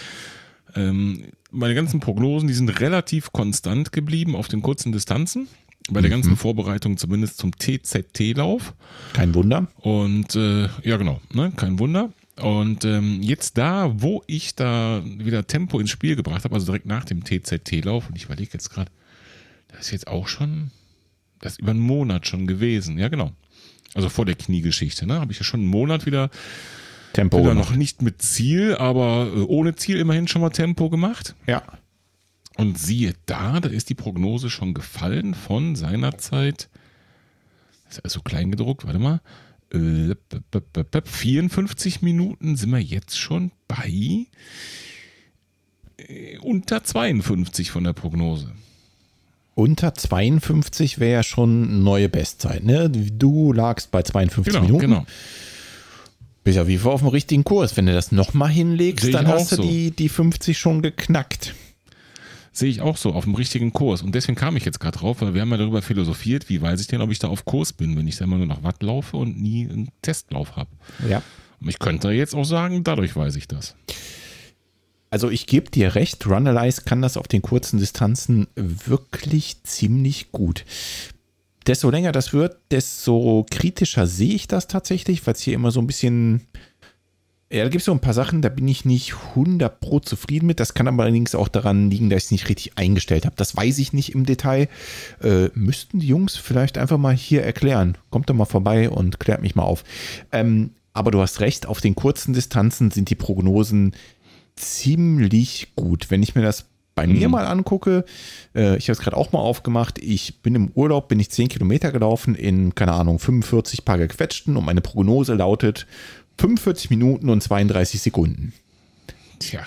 ähm, meine ganzen Prognosen, die sind relativ konstant geblieben auf den kurzen Distanzen. Bei der ganzen Vorbereitung zumindest zum TZT-Lauf. Kein Wunder. Und äh, ja, genau, ne, kein Wunder. Und ähm, jetzt da, wo ich da wieder Tempo ins Spiel gebracht habe, also direkt nach dem TZT-Lauf, und ich überlege jetzt gerade, das ist jetzt auch schon, das ist über einen Monat schon gewesen, ja genau. Also vor der Kniegeschichte, ne, habe ich ja schon einen Monat wieder, Tempo. wieder gemacht. noch nicht mit Ziel, aber äh, ohne Ziel immerhin schon mal Tempo gemacht. Ja. Und siehe da, da ist die Prognose schon gefallen von seinerzeit, ist also klein gedruckt, warte mal, äh, 54 Minuten sind wir jetzt schon bei äh, unter 52 von der Prognose. Unter 52 wäre ja schon neue Bestzeit. Ne? Du lagst bei 52 Genau, Minuten. genau. Bist ja wie vor auf dem richtigen Kurs. Wenn du das nochmal hinlegst, dann hast du so. die, die 50 schon geknackt. Sehe ich auch so, auf dem richtigen Kurs. Und deswegen kam ich jetzt gerade drauf, weil wir haben ja darüber philosophiert, wie weiß ich denn, ob ich da auf Kurs bin, wenn ich da immer nur nach Watt laufe und nie einen Testlauf habe. Ja. Ich könnte jetzt auch sagen, dadurch weiß ich das. Also ich gebe dir recht, Runalyze kann das auf den kurzen Distanzen wirklich ziemlich gut. Desto länger das wird, desto kritischer sehe ich das tatsächlich, weil es hier immer so ein bisschen ja, da gibt es so ein paar Sachen, da bin ich nicht 100 pro zufrieden mit. Das kann aber allerdings auch daran liegen, dass ich es nicht richtig eingestellt habe. Das weiß ich nicht im Detail. Äh, müssten die Jungs vielleicht einfach mal hier erklären. Kommt doch mal vorbei und klärt mich mal auf. Ähm, aber du hast recht, auf den kurzen Distanzen sind die Prognosen ziemlich gut. Wenn ich mir das bei mhm. mir mal angucke, äh, ich habe es gerade auch mal aufgemacht, ich bin im Urlaub, bin ich 10 Kilometer gelaufen in, keine Ahnung, 45 paar gequetschten und meine Prognose lautet 45 Minuten und 32 Sekunden. Tja.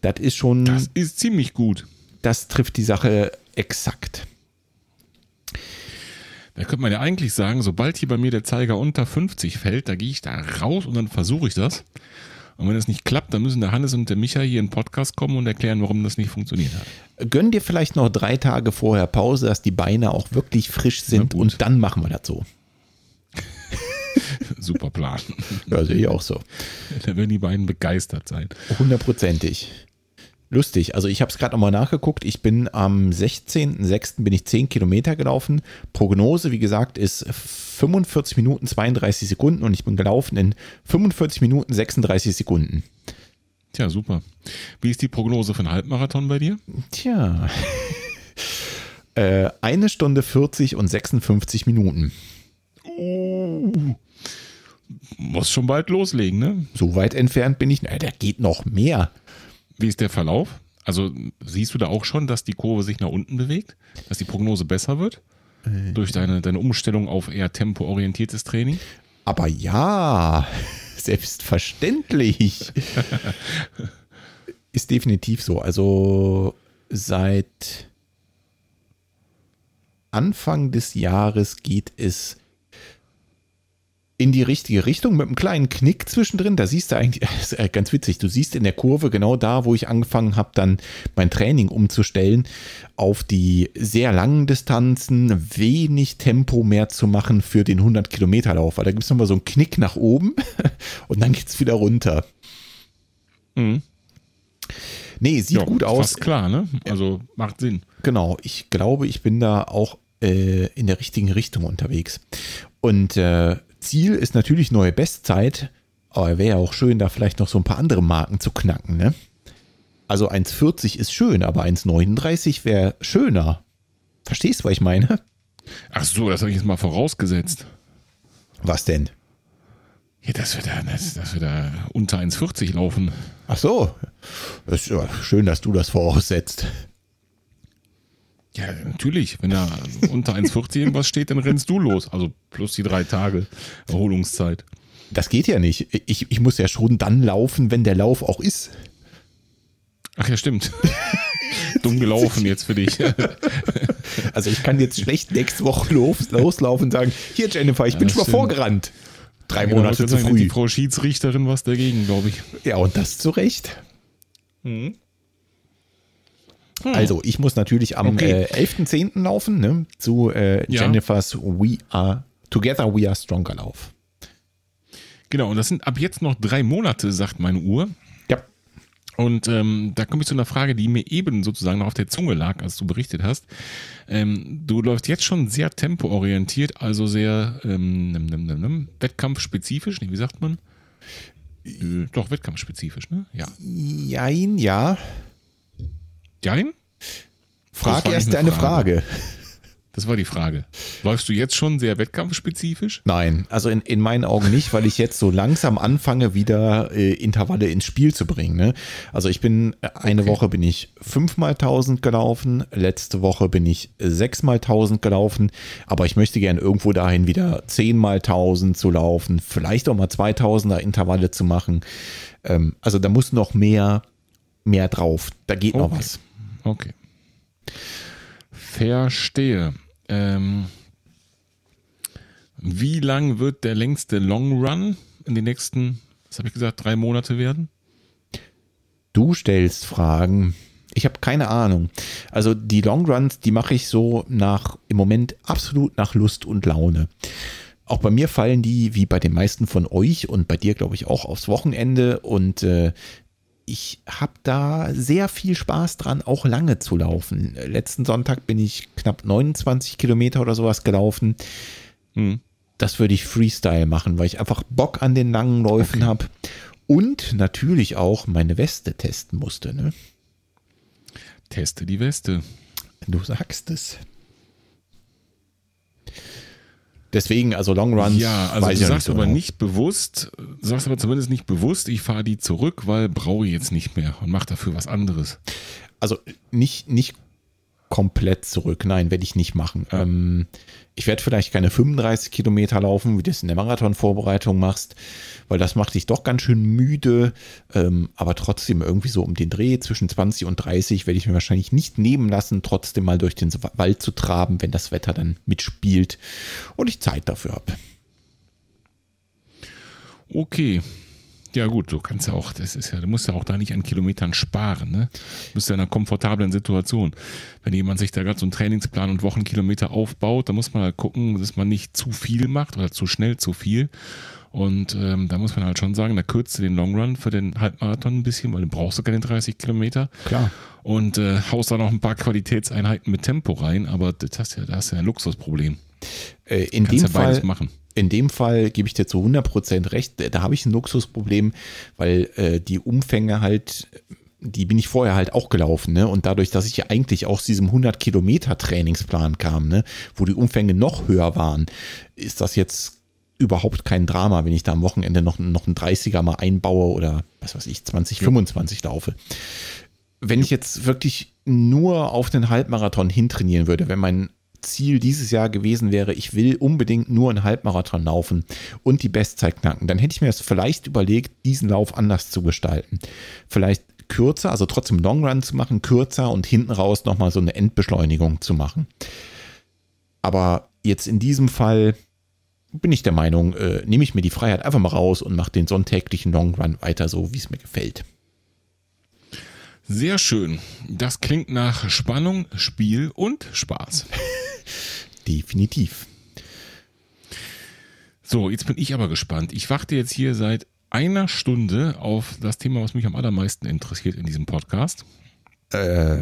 Das ist schon. Das ist ziemlich gut. Das trifft die Sache exakt. Da könnte man ja eigentlich sagen, sobald hier bei mir der Zeiger unter 50 fällt, da gehe ich da raus und dann versuche ich das. Und wenn das nicht klappt, dann müssen der Hannes und der Micha hier in den Podcast kommen und erklären, warum das nicht funktioniert hat. Gönn dir vielleicht noch drei Tage vorher Pause, dass die Beine auch wirklich frisch sind und dann machen wir das so. Super Plan. Ja, sehe ich auch so. Da werden die beiden begeistert sein. Hundertprozentig. Lustig. Also ich habe es gerade nochmal nachgeguckt. Ich bin am 16.06. bin ich 10 Kilometer gelaufen. Prognose, wie gesagt, ist 45 Minuten 32 Sekunden und ich bin gelaufen in 45 Minuten 36 Sekunden. Tja, super. Wie ist die Prognose für einen Halbmarathon bei dir? Tja. äh, eine Stunde 40 und 56 Minuten. Uh, muss schon bald loslegen, ne? So weit entfernt bin ich. Na, da geht noch mehr. Wie ist der Verlauf? Also siehst du da auch schon, dass die Kurve sich nach unten bewegt? Dass die Prognose besser wird? Äh, durch deine, deine Umstellung auf eher tempoorientiertes Training? Aber ja, selbstverständlich. ist definitiv so. Also seit Anfang des Jahres geht es in die richtige Richtung mit einem kleinen Knick zwischendrin. Da siehst du eigentlich, das ist ganz witzig, du siehst in der Kurve genau da, wo ich angefangen habe, dann mein Training umzustellen, auf die sehr langen Distanzen wenig Tempo mehr zu machen für den 100 Kilometer Lauf. Weil da gibt es nochmal so einen Knick nach oben und dann geht es wieder runter. Mhm. Nee, sieht ja, gut aus. Fast klar, ne? Also macht Sinn. Genau, ich glaube, ich bin da auch äh, in der richtigen Richtung unterwegs. Und äh, Ziel ist natürlich neue Bestzeit, aber wäre ja auch schön, da vielleicht noch so ein paar andere Marken zu knacken, ne? Also 1,40 ist schön, aber 1,39 wäre schöner. Verstehst du, was ich meine? Ach so, das habe ich jetzt mal vorausgesetzt. Was denn? Ja, dass wir da, dass, dass wir da unter 1,40 laufen. Ach so. Das ist ja schön, dass du das voraussetzt. Ja, natürlich. Wenn da unter 1,40 irgendwas steht, dann rennst du los. Also plus die drei Tage Erholungszeit. Das geht ja nicht. Ich, ich muss ja schon dann laufen, wenn der Lauf auch ist. Ach ja, stimmt. Dumm gelaufen jetzt für dich. also ich kann jetzt schlecht nächste Woche los, loslaufen und sagen, hier Jennifer, ich ja, bin schon mal vorgerannt. Drei ja, Monate zu früh. Die Frau Schiedsrichterin was dagegen, glaube ich. Ja, und das zu Recht. Mhm. Hm. Also, ich muss natürlich am okay. äh, 11.10. laufen, ne, zu äh, ja. Jennifers We Are Together We Are Stronger Lauf. Genau, und das sind ab jetzt noch drei Monate, sagt meine Uhr. Ja. Und ähm, da komme ich zu einer Frage, die mir eben sozusagen noch auf der Zunge lag, als du berichtet hast. Ähm, du läufst jetzt schon sehr tempoorientiert, also sehr ähm, nimm, nimm, nimm, wettkampfspezifisch, nee, wie sagt man? Äh, doch, wettkampfspezifisch, ne? Ja. Jein, ja. Jein? Frag erst deine Frage. Frage. Das war die Frage. Läufst du jetzt schon sehr wettkampfspezifisch? Nein, also in, in meinen Augen nicht, weil ich jetzt so langsam anfange, wieder äh, Intervalle ins Spiel zu bringen. Ne? Also ich bin, äh, eine okay. Woche bin ich fünfmal tausend gelaufen, letzte Woche bin ich sechsmal tausend gelaufen, aber ich möchte gerne irgendwo dahin wieder zehnmal tausend zu laufen, vielleicht auch mal zweitausender Intervalle zu machen. Ähm, also da muss noch mehr, mehr drauf. Da geht okay. noch was. Okay. Verstehe. Ähm, wie lang wird der längste Long Run in den nächsten, was habe ich gesagt, drei Monate werden? Du stellst Fragen. Ich habe keine Ahnung. Also die Long Runs, die mache ich so nach im Moment absolut nach Lust und Laune. Auch bei mir fallen die, wie bei den meisten von euch und bei dir, glaube ich, auch aufs Wochenende. Und äh, ich habe da sehr viel Spaß dran, auch lange zu laufen. Letzten Sonntag bin ich knapp 29 Kilometer oder sowas gelaufen. Hm. Das würde ich Freestyle machen, weil ich einfach Bock an den langen Läufen okay. habe. Und natürlich auch meine Weste testen musste. Ne? Teste die Weste. Du sagst es. Deswegen, also Long Runs. Ja, also du sagst nicht so aber genau. nicht bewusst, sagst aber zumindest nicht bewusst, ich fahre die zurück, weil brauche ich jetzt nicht mehr und mache dafür was anderes. Also nicht, nicht komplett zurück. Nein, werde ich nicht machen. Ähm, ich werde vielleicht keine 35 Kilometer laufen, wie du es in der Marathonvorbereitung machst, weil das macht dich doch ganz schön müde. Ähm, aber trotzdem irgendwie so um den Dreh zwischen 20 und 30 werde ich mir wahrscheinlich nicht nehmen lassen, trotzdem mal durch den Wald zu traben, wenn das Wetter dann mitspielt und ich Zeit dafür habe. Okay, ja, gut, du kannst ja auch, das ist ja, du musst ja auch da nicht an Kilometern sparen, ne? Du bist ja in einer komfortablen Situation. Wenn jemand sich da gerade so einen Trainingsplan und Wochenkilometer aufbaut, dann muss man halt gucken, dass man nicht zu viel macht oder zu schnell zu viel. Und ähm, da muss man halt schon sagen, da kürzt du den Long Run für den Halbmarathon ein bisschen, weil du brauchst du keine 30 Kilometer. Klar. Und äh, haust da noch ein paar Qualitätseinheiten mit Tempo rein, aber das hast ja, da hast du ja ein Luxusproblem. Äh, in dem ja Fall machen in dem Fall gebe ich dir zu 100% recht, da habe ich ein Luxusproblem, weil äh, die Umfänge halt, die bin ich vorher halt auch gelaufen, ne? Und dadurch, dass ich ja eigentlich aus diesem 100 Kilometer Trainingsplan kam, ne? Wo die Umfänge noch höher waren, ist das jetzt überhaupt kein Drama, wenn ich da am Wochenende noch, noch einen 30er mal einbaue oder was weiß ich, 20, 25 laufe. Wenn ich jetzt wirklich nur auf den Halbmarathon hintrainieren würde, wenn mein Ziel dieses Jahr gewesen wäre, ich will unbedingt nur einen Halbmarathon laufen und die Bestzeit knacken, dann hätte ich mir das vielleicht überlegt, diesen Lauf anders zu gestalten. Vielleicht kürzer, also trotzdem Long Run zu machen, kürzer und hinten raus nochmal so eine Endbeschleunigung zu machen. Aber jetzt in diesem Fall bin ich der Meinung, äh, nehme ich mir die Freiheit einfach mal raus und mache den sonntäglichen Long Run weiter so, wie es mir gefällt. Sehr schön. Das klingt nach Spannung, Spiel und Spaß. Definitiv. So, jetzt bin ich aber gespannt. Ich warte jetzt hier seit einer Stunde auf das Thema, was mich am allermeisten interessiert in diesem Podcast. Äh,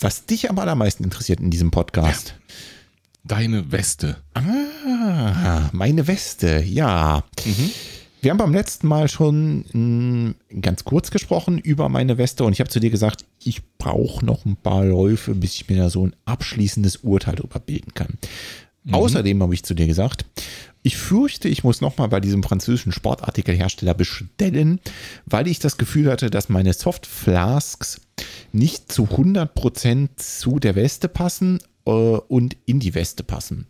was dich am allermeisten interessiert in diesem Podcast? Ja. Deine Weste. Ah, meine Weste, ja. Mhm. Wir haben beim letzten Mal schon hm, ganz kurz gesprochen über meine Weste und ich habe zu dir gesagt, ich brauche noch ein paar Läufe, bis ich mir da so ein abschließendes Urteil darüber bilden kann. Mhm. Außerdem habe ich zu dir gesagt, ich fürchte, ich muss nochmal bei diesem französischen Sportartikelhersteller bestellen, weil ich das Gefühl hatte, dass meine Soft Flasks nicht zu 100% zu der Weste passen äh, und in die Weste passen.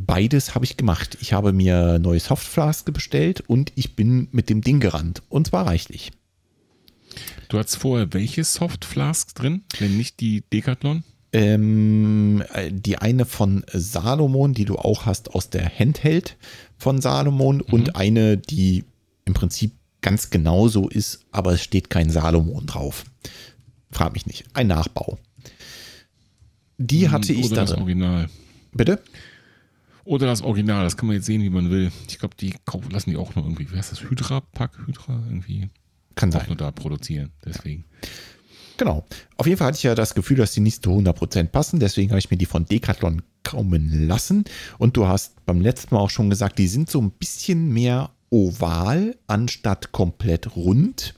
Beides habe ich gemacht. Ich habe mir neue Softflask bestellt und ich bin mit dem Ding gerannt. Und zwar reichlich. Du hattest vorher welche Softflasks drin, wenn nicht die Decathlon? Ähm, die eine von Salomon, die du auch hast aus der Handheld von Salomon mhm. und eine, die im Prinzip ganz genauso ist, aber es steht kein Salomon drauf. Frag mich nicht. Ein Nachbau. Die hatte Oder ich da das Original. Bitte? Oder das Original, das kann man jetzt sehen, wie man will. Ich glaube, die lassen die auch nur irgendwie, wie heißt das, Hydra, Pack, Hydra, irgendwie. Kann sein. Auch nur da produzieren, deswegen. Genau. Auf jeden Fall hatte ich ja das Gefühl, dass die nicht zu 100% passen. Deswegen habe ich mir die von Decathlon kommen lassen. Und du hast beim letzten Mal auch schon gesagt, die sind so ein bisschen mehr oval anstatt komplett rund.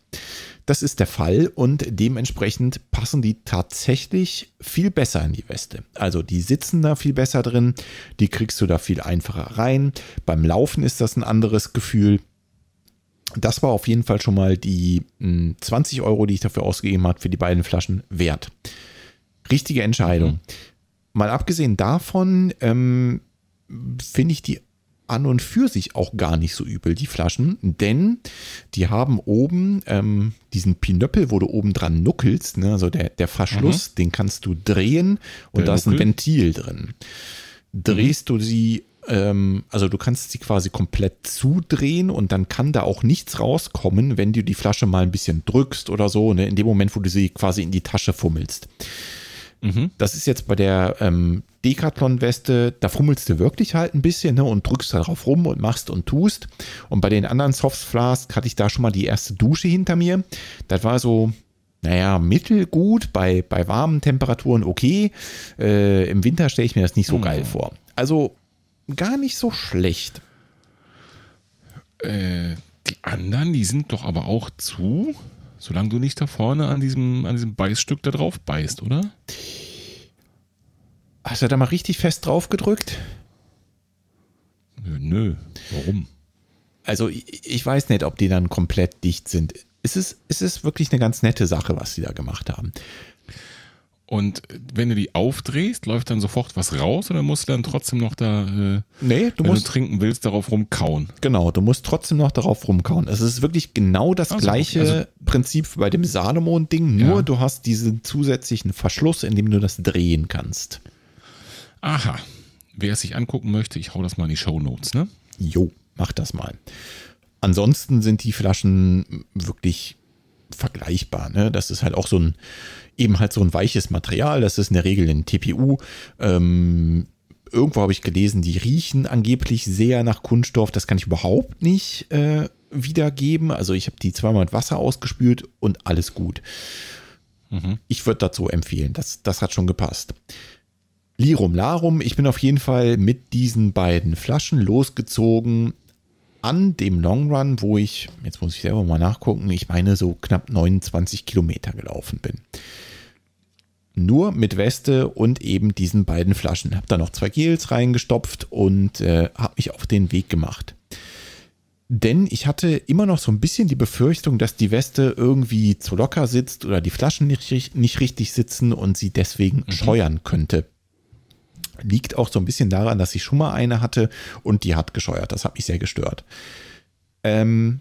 Das ist der Fall und dementsprechend passen die tatsächlich viel besser in die Weste. Also die sitzen da viel besser drin, die kriegst du da viel einfacher rein. Beim Laufen ist das ein anderes Gefühl. Das war auf jeden Fall schon mal die 20 hm, Euro, die ich dafür ausgegeben habe, für die beiden Flaschen wert. Richtige Entscheidung. Mhm. Mal abgesehen davon ähm, finde ich die an und für sich auch gar nicht so übel, die Flaschen, denn die haben oben ähm, diesen Pinöppel, wo du oben dran nuckelst, ne? also der, der Verschluss, mhm. den kannst du drehen und der da ist ein Ventil drin. Drehst mhm. du sie Ähm, also du kannst sie quasi komplett zudrehen und dann kann da auch nichts rauskommen, wenn du die Flasche mal ein bisschen drückst oder so, ne? in dem Moment, wo du sie quasi in die Tasche fummelst. Mhm. Das ist jetzt bei der ähm, Decathlon-Weste, da fummelst du wirklich halt ein bisschen ne, und drückst darauf rum und machst und tust. Und bei den anderen Soft Flask hatte ich da schon mal die erste Dusche hinter mir. Das war so, naja, mittelgut, bei, bei warmen Temperaturen okay. Äh, Im Winter stelle ich mir das nicht so mhm. geil vor. Also gar nicht so schlecht. Äh, die anderen, die sind doch aber auch zu, solange du nicht da vorne an diesem, an diesem Beißstück da drauf beißt, oder? Hast du da mal richtig fest drauf gedrückt? Nö, nö. Warum? Also ich, ich weiß nicht, ob die dann komplett dicht sind. Es ist, es ist wirklich eine ganz nette Sache, was sie da gemacht haben. Und wenn du die aufdrehst, läuft dann sofort was raus oder musst du dann trotzdem noch da, äh, nee, du wenn musst, du trinken willst, darauf rumkauen? Genau, du musst trotzdem noch darauf rumkauen. Es ist wirklich genau das also, gleiche also, Prinzip bei dem Salomon-Ding, nur ja. du hast diesen zusätzlichen Verschluss, in dem du das drehen kannst. Aha. Wer es sich angucken möchte, ich hau das mal in die Show Notes, ne? Jo, mach das mal. Ansonsten sind die Flaschen wirklich vergleichbar. Ne? Das ist halt auch so ein, eben halt so ein weiches Material. Das ist in der Regel ein TPU. Ähm, irgendwo habe ich gelesen, die riechen angeblich sehr nach Kunststoff. Das kann ich überhaupt nicht äh, wiedergeben. Also ich habe die zweimal mit Wasser ausgespült und alles gut. Mhm. Ich würde dazu empfehlen. Das, das hat schon gepasst. Lirum Larum, ich bin auf jeden Fall mit diesen beiden Flaschen losgezogen an dem Long Run, wo ich, jetzt muss ich selber mal nachgucken, ich meine so knapp 29 Kilometer gelaufen bin. Nur mit Weste und eben diesen beiden Flaschen. Hab da noch zwei Gels reingestopft und äh, habe mich auf den Weg gemacht. Denn ich hatte immer noch so ein bisschen die Befürchtung, dass die Weste irgendwie zu locker sitzt oder die Flaschen nicht, nicht richtig sitzen und sie deswegen mhm. scheuern könnte. Liegt auch so ein bisschen daran, dass ich schon mal eine hatte und die hat gescheuert. Das hat mich sehr gestört. Ähm,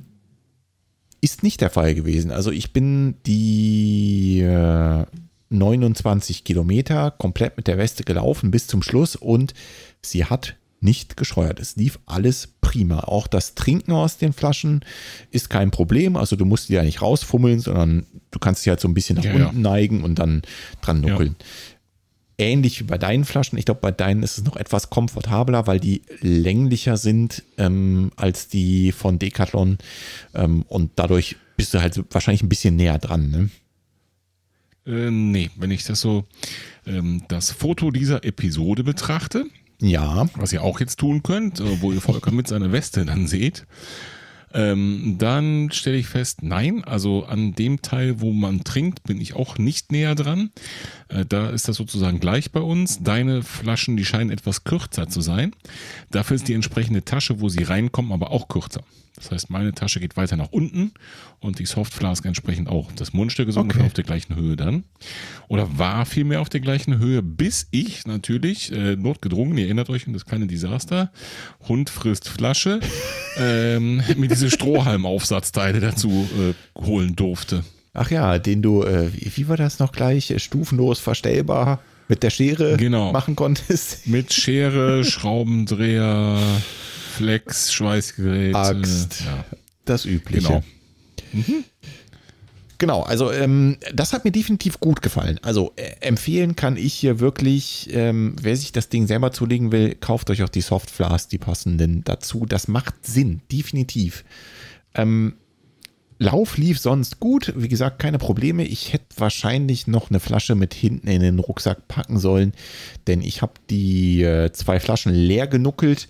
ist nicht der Fall gewesen. Also ich bin die äh, 29 Kilometer komplett mit der Weste gelaufen bis zum Schluss und sie hat nicht gescheuert. Es lief alles prima. Auch das Trinken aus den Flaschen ist kein Problem. Also du musst die ja nicht rausfummeln, sondern du kannst sie halt so ein bisschen nach ja, unten ja. neigen und dann dran nuckeln. Ja ähnlich wie bei deinen Flaschen. Ich glaube, bei deinen ist es noch etwas komfortabler, weil die länglicher sind ähm, als die von Decathlon. Ähm, und dadurch bist du halt wahrscheinlich ein bisschen näher dran. Ne? Äh, nee, wenn ich das so, ähm, das Foto dieser Episode betrachte, ja. Was ihr auch jetzt tun könnt, äh, wo ihr Volker mit seiner Weste dann seht, ähm, dann stelle ich fest, nein, also an dem Teil, wo man trinkt, bin ich auch nicht näher dran. Äh, da ist das sozusagen gleich bei uns. Deine Flaschen, die scheinen etwas kürzer zu sein. Dafür ist die entsprechende Tasche, wo sie reinkommen, aber auch kürzer. Das heißt, meine Tasche geht weiter nach unten und die Softflask entsprechend auch. Das Mundstück ist okay. ungefähr auf der gleichen Höhe dann. Oder war vielmehr auf der gleichen Höhe, bis ich natürlich, äh, notgedrungen, ihr erinnert euch an das kleine Desaster, Hund frisst Flasche, ähm, mir diese Strohhalmaufsatzteile dazu äh, holen durfte. Ach ja, den du, äh, wie war das noch gleich, stufenlos verstellbar mit der Schere genau. machen konntest? Mit Schere, Schraubendreher, Flex, Schweißgerät. Axt. Ja. Das Übliche. Genau. Mhm. Genau, also ähm, das hat mir definitiv gut gefallen. Also äh, empfehlen kann ich hier wirklich, ähm, wer sich das Ding selber zulegen will, kauft euch auch die Softflas, die passenden dazu. Das macht Sinn, definitiv. Ähm, Lauf lief sonst gut. Wie gesagt, keine Probleme. Ich hätte wahrscheinlich noch eine Flasche mit hinten in den Rucksack packen sollen, denn ich habe die äh, zwei Flaschen leer genuckelt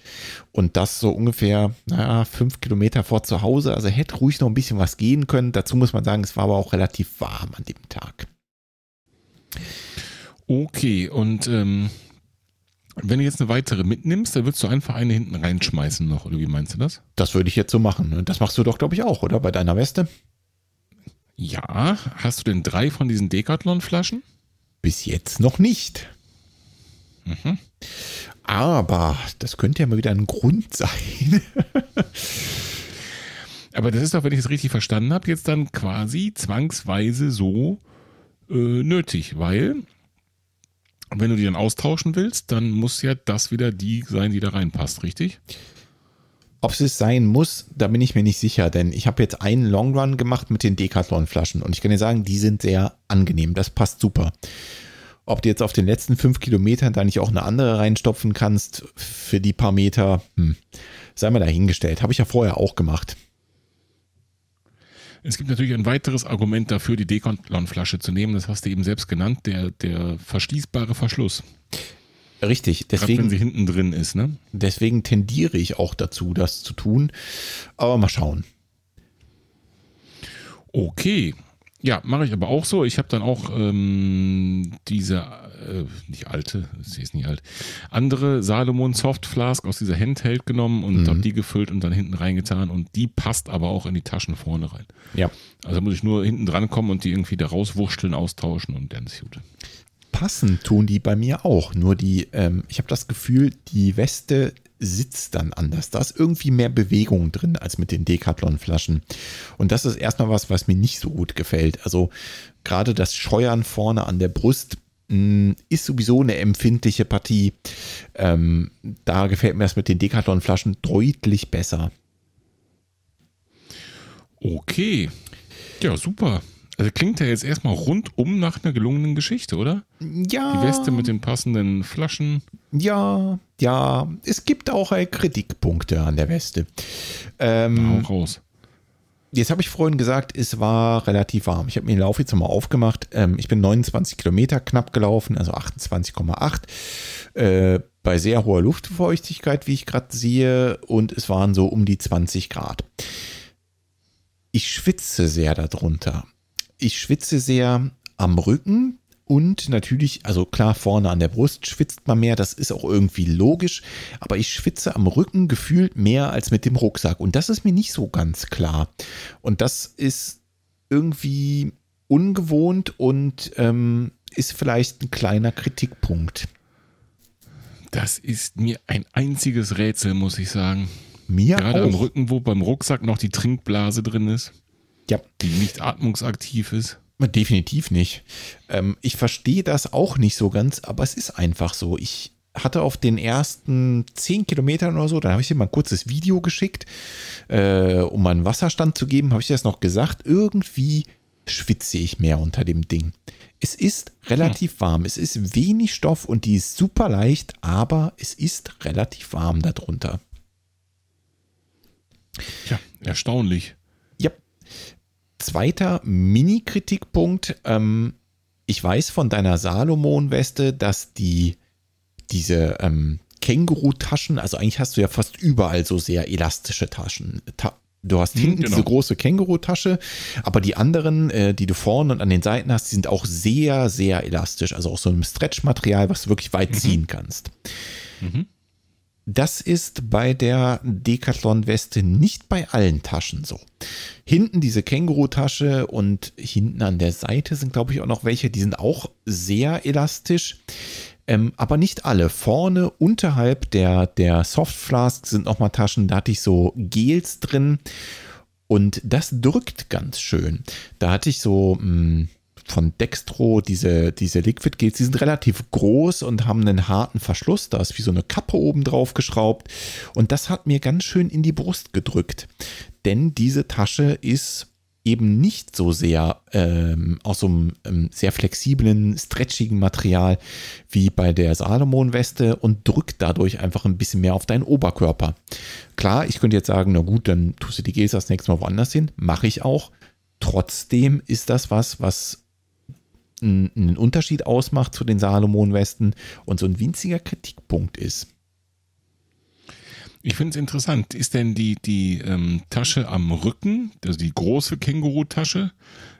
und das so ungefähr naja, fünf Kilometer vor zu Hause. Also hätte ruhig noch ein bisschen was gehen können. Dazu muss man sagen, es war aber auch relativ warm an dem Tag. Okay, und ähm, wenn du jetzt eine weitere mitnimmst, dann würdest du einfach eine hinten reinschmeißen noch, oder wie meinst du das? Das würde ich jetzt so machen. Ne? Das machst du doch, glaube ich, auch, oder? Bei deiner Weste? Ja. Hast du denn drei von diesen Decathlon-Flaschen? Bis jetzt noch nicht. Mhm. Aber das könnte ja mal wieder ein Grund sein. Aber das ist doch, wenn ich es richtig verstanden habe, jetzt dann quasi zwangsweise so äh, nötig, weil Und wenn du die dann austauschen willst, dann muss ja das wieder die sein, die da reinpasst, richtig? Ob es sein muss, da bin ich mir nicht sicher, denn ich habe jetzt einen Long Run gemacht mit den Decathlon-Flaschen und ich kann dir sagen, die sind sehr angenehm. Das passt super. Ob du jetzt auf den letzten fünf Kilometern da nicht auch eine andere reinstopfen kannst für die paar Meter, hm, sei mal dahingestellt. Habe ich ja vorher auch gemacht. Es gibt natürlich ein weiteres Argument dafür, die Decathlon-Flasche zu nehmen. Das hast du eben selbst genannt, der, der verschließbare Verschluss. Richtig, deswegen. Gerade wenn sie hinten drin ist, ne? Deswegen tendiere ich auch dazu, das zu tun. Aber mal schauen. Okay. Ja, mache ich aber auch so. Ich habe dann auch ähm, diese, äh, nicht alte, sie ist nicht alt, andere Salomon Soft Flask aus dieser Handheld genommen und mhm. habe die gefüllt und dann hinten reingetan und die passt aber auch in die Taschen vorne rein. Ja. Also muss ich nur hinten dran kommen und die irgendwie da rauswurschteln, austauschen und dann ist gut. Passen tun die bei mir auch, nur die, ähm, ich habe das Gefühl, die Weste sitzt dann anders. Da ist irgendwie mehr Bewegung drin als mit den Decathlon-Flaschen. Und das ist erstmal was, was mir nicht so gut gefällt. Also gerade das Scheuern vorne an der Brust mh, hm, ist sowieso eine empfindliche Partie. Ähm, da gefällt mir das mit den Decathlon-Flaschen deutlich besser. Okay. Ja, super. Also klingt ja jetzt erstmal rundum nach einer gelungenen Geschichte, oder? Ja. Die Weste mit den passenden Flaschen. Ja, ja. Es gibt auch Kritikpunkte an der Weste. Ähm, raus. Jetzt habe ich vorhin gesagt, es war relativ warm. Ich habe mir den Lauf jetzt nochmal aufgemacht. Ähm, ich bin 29 Kilometer knapp gelaufen, also 28,8. Äh, bei sehr hoher Luftfeuchtigkeit, wie ich gerade sehe. Und es waren so um die 20 Grad. Ich schwitze sehr darunter ich schwitze sehr am Rücken und natürlich, also klar, vorne an der Brust schwitzt man mehr, das ist auch irgendwie logisch, aber ich schwitze am Rücken gefühlt mehr als mit dem Rucksack und das ist mir nicht so ganz klar. Und das ist irgendwie ungewohnt und ähm, ist vielleicht ein kleiner Kritikpunkt. Das ist mir ein einziges Rätsel, muss ich sagen. Mir Gerade auch. am Rücken, wo beim Rucksack noch die Trinkblase drin ist. Ja. Die nicht atmungsaktiv ist. Definitiv nicht. Ähm, ich verstehe das auch nicht so ganz, aber es ist einfach so. Ich hatte auf den ersten zehn Kilometern oder so, dann habe ich dir mal ein kurzes Video geschickt, äh, um mal einen Wasserstand zu geben, habe ich das noch gesagt. Irgendwie schwitze ich mehr unter dem Ding. Es ist relativ hm. warm. Es ist wenig Stoff und die ist super leicht, aber es ist relativ warm darunter. Ja, erstaunlich. Zweiter Mini-Kritikpunkt. Ähm, ich weiß von deiner Salomon-Weste, dass die diese ähm, Känguru-Taschen, also eigentlich hast du ja fast überall so sehr elastische Taschen. Ta du hast hm, hinten genau. diese große Känguru-Tasche, aber die anderen, äh, die du vorne und an den Seiten hast, die sind auch sehr, sehr elastisch. Also auch so ein Stretch-Material, was du wirklich weit mhm. ziehen kannst. Mhm. Das ist bei der Decathlon-Weste nicht bei allen Taschen so. Hinten diese Känguru-Tasche und hinten an der Seite sind, glaube ich, auch noch welche, die sind auch sehr elastisch. Ähm, aber nicht alle. Vorne unterhalb der, der Softflask sind nochmal Taschen, da hatte ich so Gels drin. Und das drückt ganz schön. Da hatte ich so, mh, hm, von Dextro, diese, diese Liquid Gels, die sind relativ groß und haben einen harten Verschluss. Da ist wie so eine Kappe oben drauf geschraubt. Und das hat mir ganz schön in die Brust gedrückt. Denn diese Tasche ist eben nicht so sehr ähm, aus so einem ähm, sehr flexiblen, stretchigen Material wie bei der Salomon-Weste und drückt dadurch einfach ein bisschen mehr auf deinen Oberkörper. Klar, ich könnte jetzt sagen, na gut, dann tust du die Gels das nächste Mal woanders hin. Mache ich auch. Trotzdem ist das was, was einen Unterschied ausmacht zu den Salomon-Westen und so ein winziger Kritikpunkt ist. Ich finde es interessant. Ist denn die, die ähm, Tasche am Rücken, also die große Känguru-Tasche,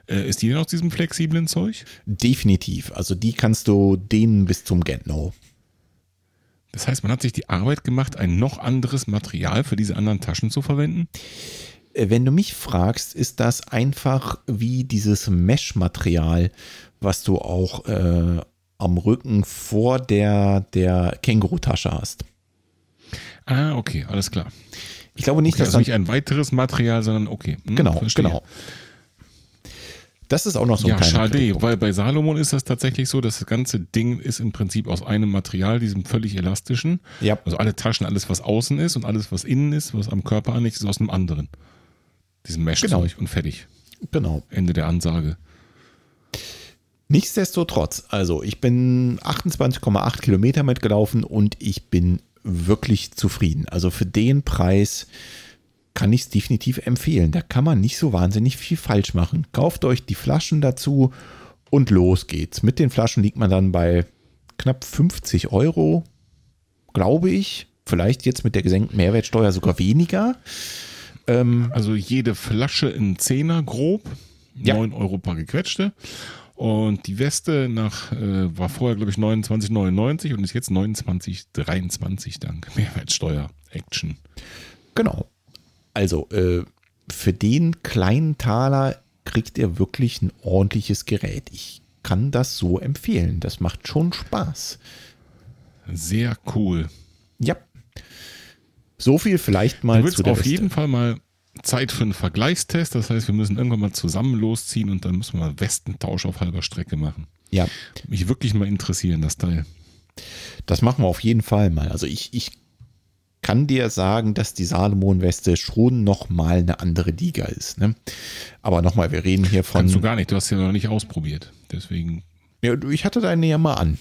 äh, ist die denn aus diesem flexiblen Zeug? Definitiv. Also die kannst du dehnen bis zum Get-No. Das heißt, man hat sich die Arbeit gemacht, ein noch anderes Material für diese anderen Taschen zu verwenden? Äh, wenn du mich fragst, ist das einfach wie dieses Mesh-Material was du auch äh, am Rücken vor der, der Känguru-Tasche hast. Ah, okay, alles klar. Ich glaube nicht, okay, dass also nicht ein weiteres Material, sondern okay. Hm, genau, verstehe. genau. Das ist auch noch so ein ja, schade, weil bei Salomon ist das tatsächlich so, dass das ganze Ding ist im Prinzip aus einem Material, diesem völlig elastischen. Ja. Also alle Taschen, alles was außen ist und alles was innen ist, was am Körper anliegt, ist aus einem anderen. Diesem Mesh-Zeug genau. und fertig. Genau. Ende der Ansage. Nichtsdestotrotz, also ich bin 28,8 Kilometer mitgelaufen und ich bin wirklich zufrieden. Also für den Preis kann ich es definitiv empfehlen. Da kann man nicht so wahnsinnig viel falsch machen. Kauft euch die Flaschen dazu und los geht's. Mit den Flaschen liegt man dann bei knapp 50 Euro, glaube ich. Vielleicht jetzt mit der gesenkten Mehrwertsteuer sogar weniger. Ähm, also jede Flasche in Zehner grob, ja. 9 Euro paar gequetschte. Und die Weste nach, äh, war vorher, glaube ich, 29,99 und ist jetzt 29,23 dank Mehrwertsteuer Action. Genau. Also, äh, für den kleinen Taler kriegt ihr wirklich ein ordentliches Gerät. Ich kann das so empfehlen. Das macht schon Spaß. Sehr cool. Ja. So viel vielleicht mal zu der auf Weste. jeden Fall mal Zeit für einen Vergleichstest. Das heißt, wir müssen irgendwann mal zusammen losziehen und dann müssen wir Westentausch auf halber Strecke machen. Ja. Mich wirklich mal interessieren, das Teil. Das machen wir auf jeden Fall mal. Also ich, ich kann dir sagen, dass die Salomon-Weste schon nochmal eine andere Liga ist. Ne? Aber nochmal, wir reden hier von. Kannst du gar nicht, du hast ja noch nicht ausprobiert. Deswegen. Ja, ich hatte deine ja mal an.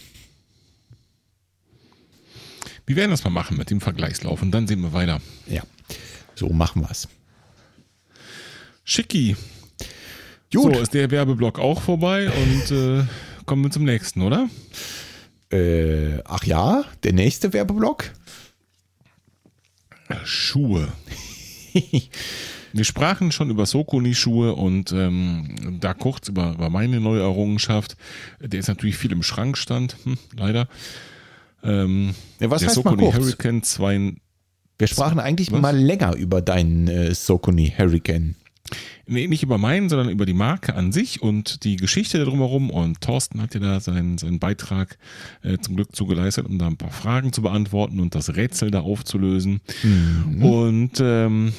Wir werden das mal machen mit dem Vergleichslauf und dann sehen wir weiter. Ja, so machen wir es. Schicki. Gut. So ist der Werbeblock auch vorbei und äh, kommen wir zum nächsten, oder? Äh, ach ja, der nächste Werbeblock? Schuhe. wir sprachen schon über Sokoni-Schuhe und ähm, da kurz über, über meine neue Errungenschaft. Der ist natürlich viel im Schrank stand, hm, leider. Ähm, ja, was der heißt Sokoni Hurricane 2. Wir sprachen eigentlich was? mal länger über deinen äh, Sokoni Hurricane. Nee, nicht über meinen, sondern über die Marke an sich und die Geschichte drumherum. Und Thorsten hat ja da seinen, seinen Beitrag äh, zum Glück zugeleistet, um da ein paar Fragen zu beantworten und das Rätsel da aufzulösen. Mhm. Und ähm,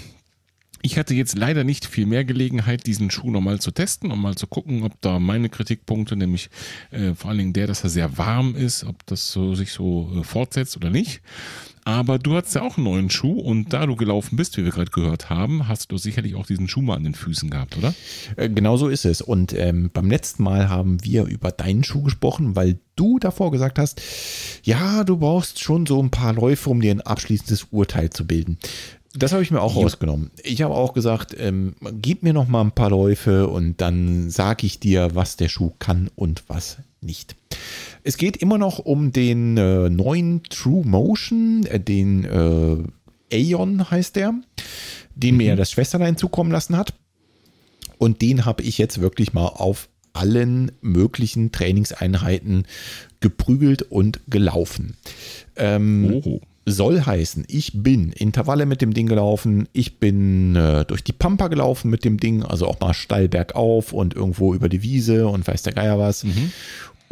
ich hatte jetzt leider nicht viel mehr Gelegenheit, diesen Schuh nochmal zu testen, um mal zu gucken, ob da meine Kritikpunkte, nämlich äh, vor allen Dingen der, dass er sehr warm ist, ob das so, sich so äh, fortsetzt oder nicht. Aber du hast ja auch einen neuen Schuh und da du gelaufen bist, wie wir gerade gehört haben, hast du sicherlich auch diesen Schuh mal an den Füßen gehabt, oder? Äh, genau so ist es. Und ähm, beim letzten Mal haben wir über deinen Schuh gesprochen, weil du davor gesagt hast, ja, du brauchst schon so ein paar Läufe, um dir ein abschließendes Urteil zu bilden. Das habe ich mir auch ja. rausgenommen. Ich habe auch gesagt, ähm, gib mir noch mal ein paar Läufe und dann sage ich dir, was der Schuh kann und was nicht. Es geht immer noch um den äh, neuen True Motion, äh, den äh, Aeon heißt der, den mhm. mir das Schwesterlein zukommen lassen hat. Und den habe ich jetzt wirklich mal auf allen möglichen Trainingseinheiten geprügelt und gelaufen. Ähm, oh. Soll heißen, ich bin Intervalle mit dem Ding gelaufen, ich bin äh, durch die Pampa gelaufen mit dem Ding, also auch mal steil bergauf und irgendwo über die Wiese und weiß der Geier was. Mhm.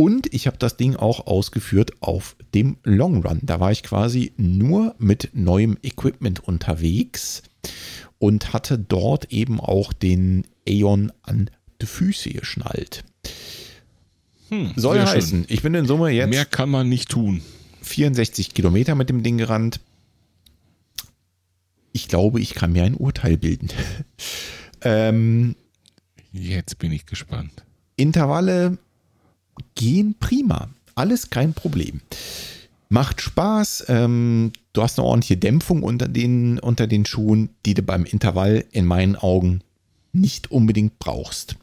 Und ich habe das Ding auch ausgeführt auf dem Long Run. Da war ich quasi nur mit neuem Equipment unterwegs und hatte dort eben auch den Aeon an die Füße geschnallt. Hm, Soll heißen, schön. ich bin in Summe jetzt. Mehr kann man nicht tun. 64 Kilometer mit dem Ding gerannt. Ich glaube, ich kann mir ein Urteil bilden. ähm, jetzt bin ich gespannt. Intervalle gehen prima. Alles kein Problem. Macht Spaß. Ähm, du hast eine ordentliche Dämpfung unter den, unter den Schuhen, die du beim Intervall in meinen Augen nicht unbedingt brauchst.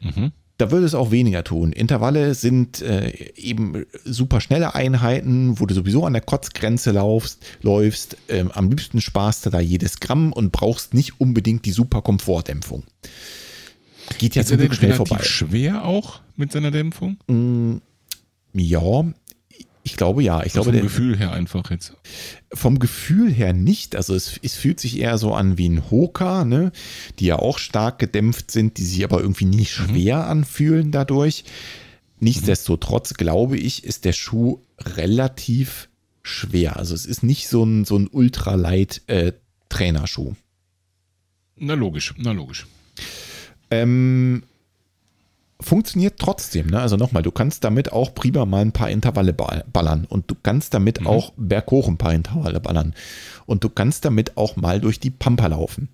Mhm. Da würde es auch weniger tun. Intervalle sind äh, eben super schnelle Einheiten, wo du sowieso an der Kotzgrenze laufst, läufst. Ähm, am liebsten sparst du da jedes Gramm und brauchst nicht unbedingt die super Komfortdämpfung. Geht ja zum Glück schnell vorbei. schwer auch mit seiner Dämpfung? Mm, ja, ich glaube ja. Ich also glaube, vom der, Gefühl her einfach jetzt. Vom Gefühl her nicht. Also es, es fühlt sich eher so an wie ein Hoka, ne? die ja auch stark gedämpft sind, die sich aber irgendwie nicht mhm. schwer mhm. anfühlen dadurch. Nichtsdestotrotz mhm. glaube ich, ist der Schuh relativ schwer. Also es ist nicht so ein, so ein ultralight äh, Trainerschuh. Na logisch, na logisch. Ähm, funktioniert trotzdem. Ne? Also nochmal, du kannst damit auch prima mal ein paar Intervalle ballern und du kannst damit mhm. auch berghoch ein paar Intervalle ballern und du kannst damit auch mal durch die Pampa laufen.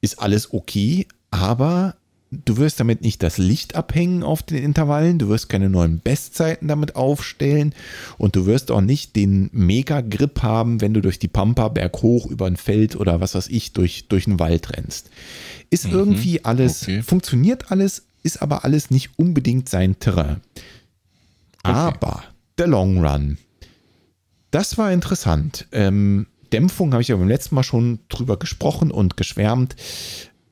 Ist alles okay, aber du wirst damit nicht das Licht abhängen auf den Intervallen, du wirst keine neuen Bestzeiten damit aufstellen und du wirst auch nicht den Mega-Grip haben, wenn du durch die Pampa berghoch über ein Feld oder was weiß ich durch, durch einen Wald rennst. Ist mhm. irgendwie alles, okay. funktioniert alles, ist aber alles nicht unbedingt sein Terrain. Okay. Aber der Long Run, das war interessant. Ähm, Dämpfung habe ich ja beim letzten Mal schon drüber gesprochen und geschwärmt.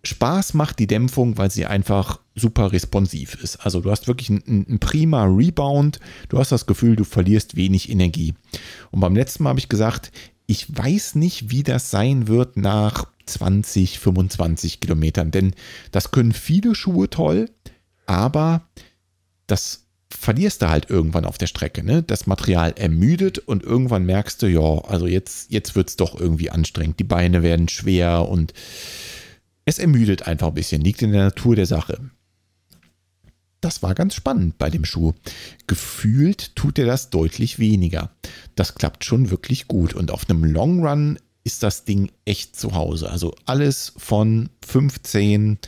Spaß macht die Dämpfung, weil sie einfach super responsiv ist. Also du hast wirklich einen, einen, prima Rebound. Du hast das Gefühl, du verlierst wenig Energie. Und beim letzten Mal habe ich gesagt, ich weiß nicht, wie das sein wird nach 20, 25 Kilometern, denn das können viele Schuhe toll, aber das verlierst du halt irgendwann auf der Strecke. Ne? Das Material ermüdet und irgendwann merkst du, ja, also jetzt, jetzt wird es doch irgendwie anstrengend. Die Beine werden schwer und es ermüdet einfach ein bisschen, liegt in der Natur der Sache. Das war ganz spannend bei dem Schuh. Gefühlt tut er das deutlich weniger. Das klappt schon wirklich gut. Und auf einem Long Run ist das Ding echt zu Hause. Also alles von 15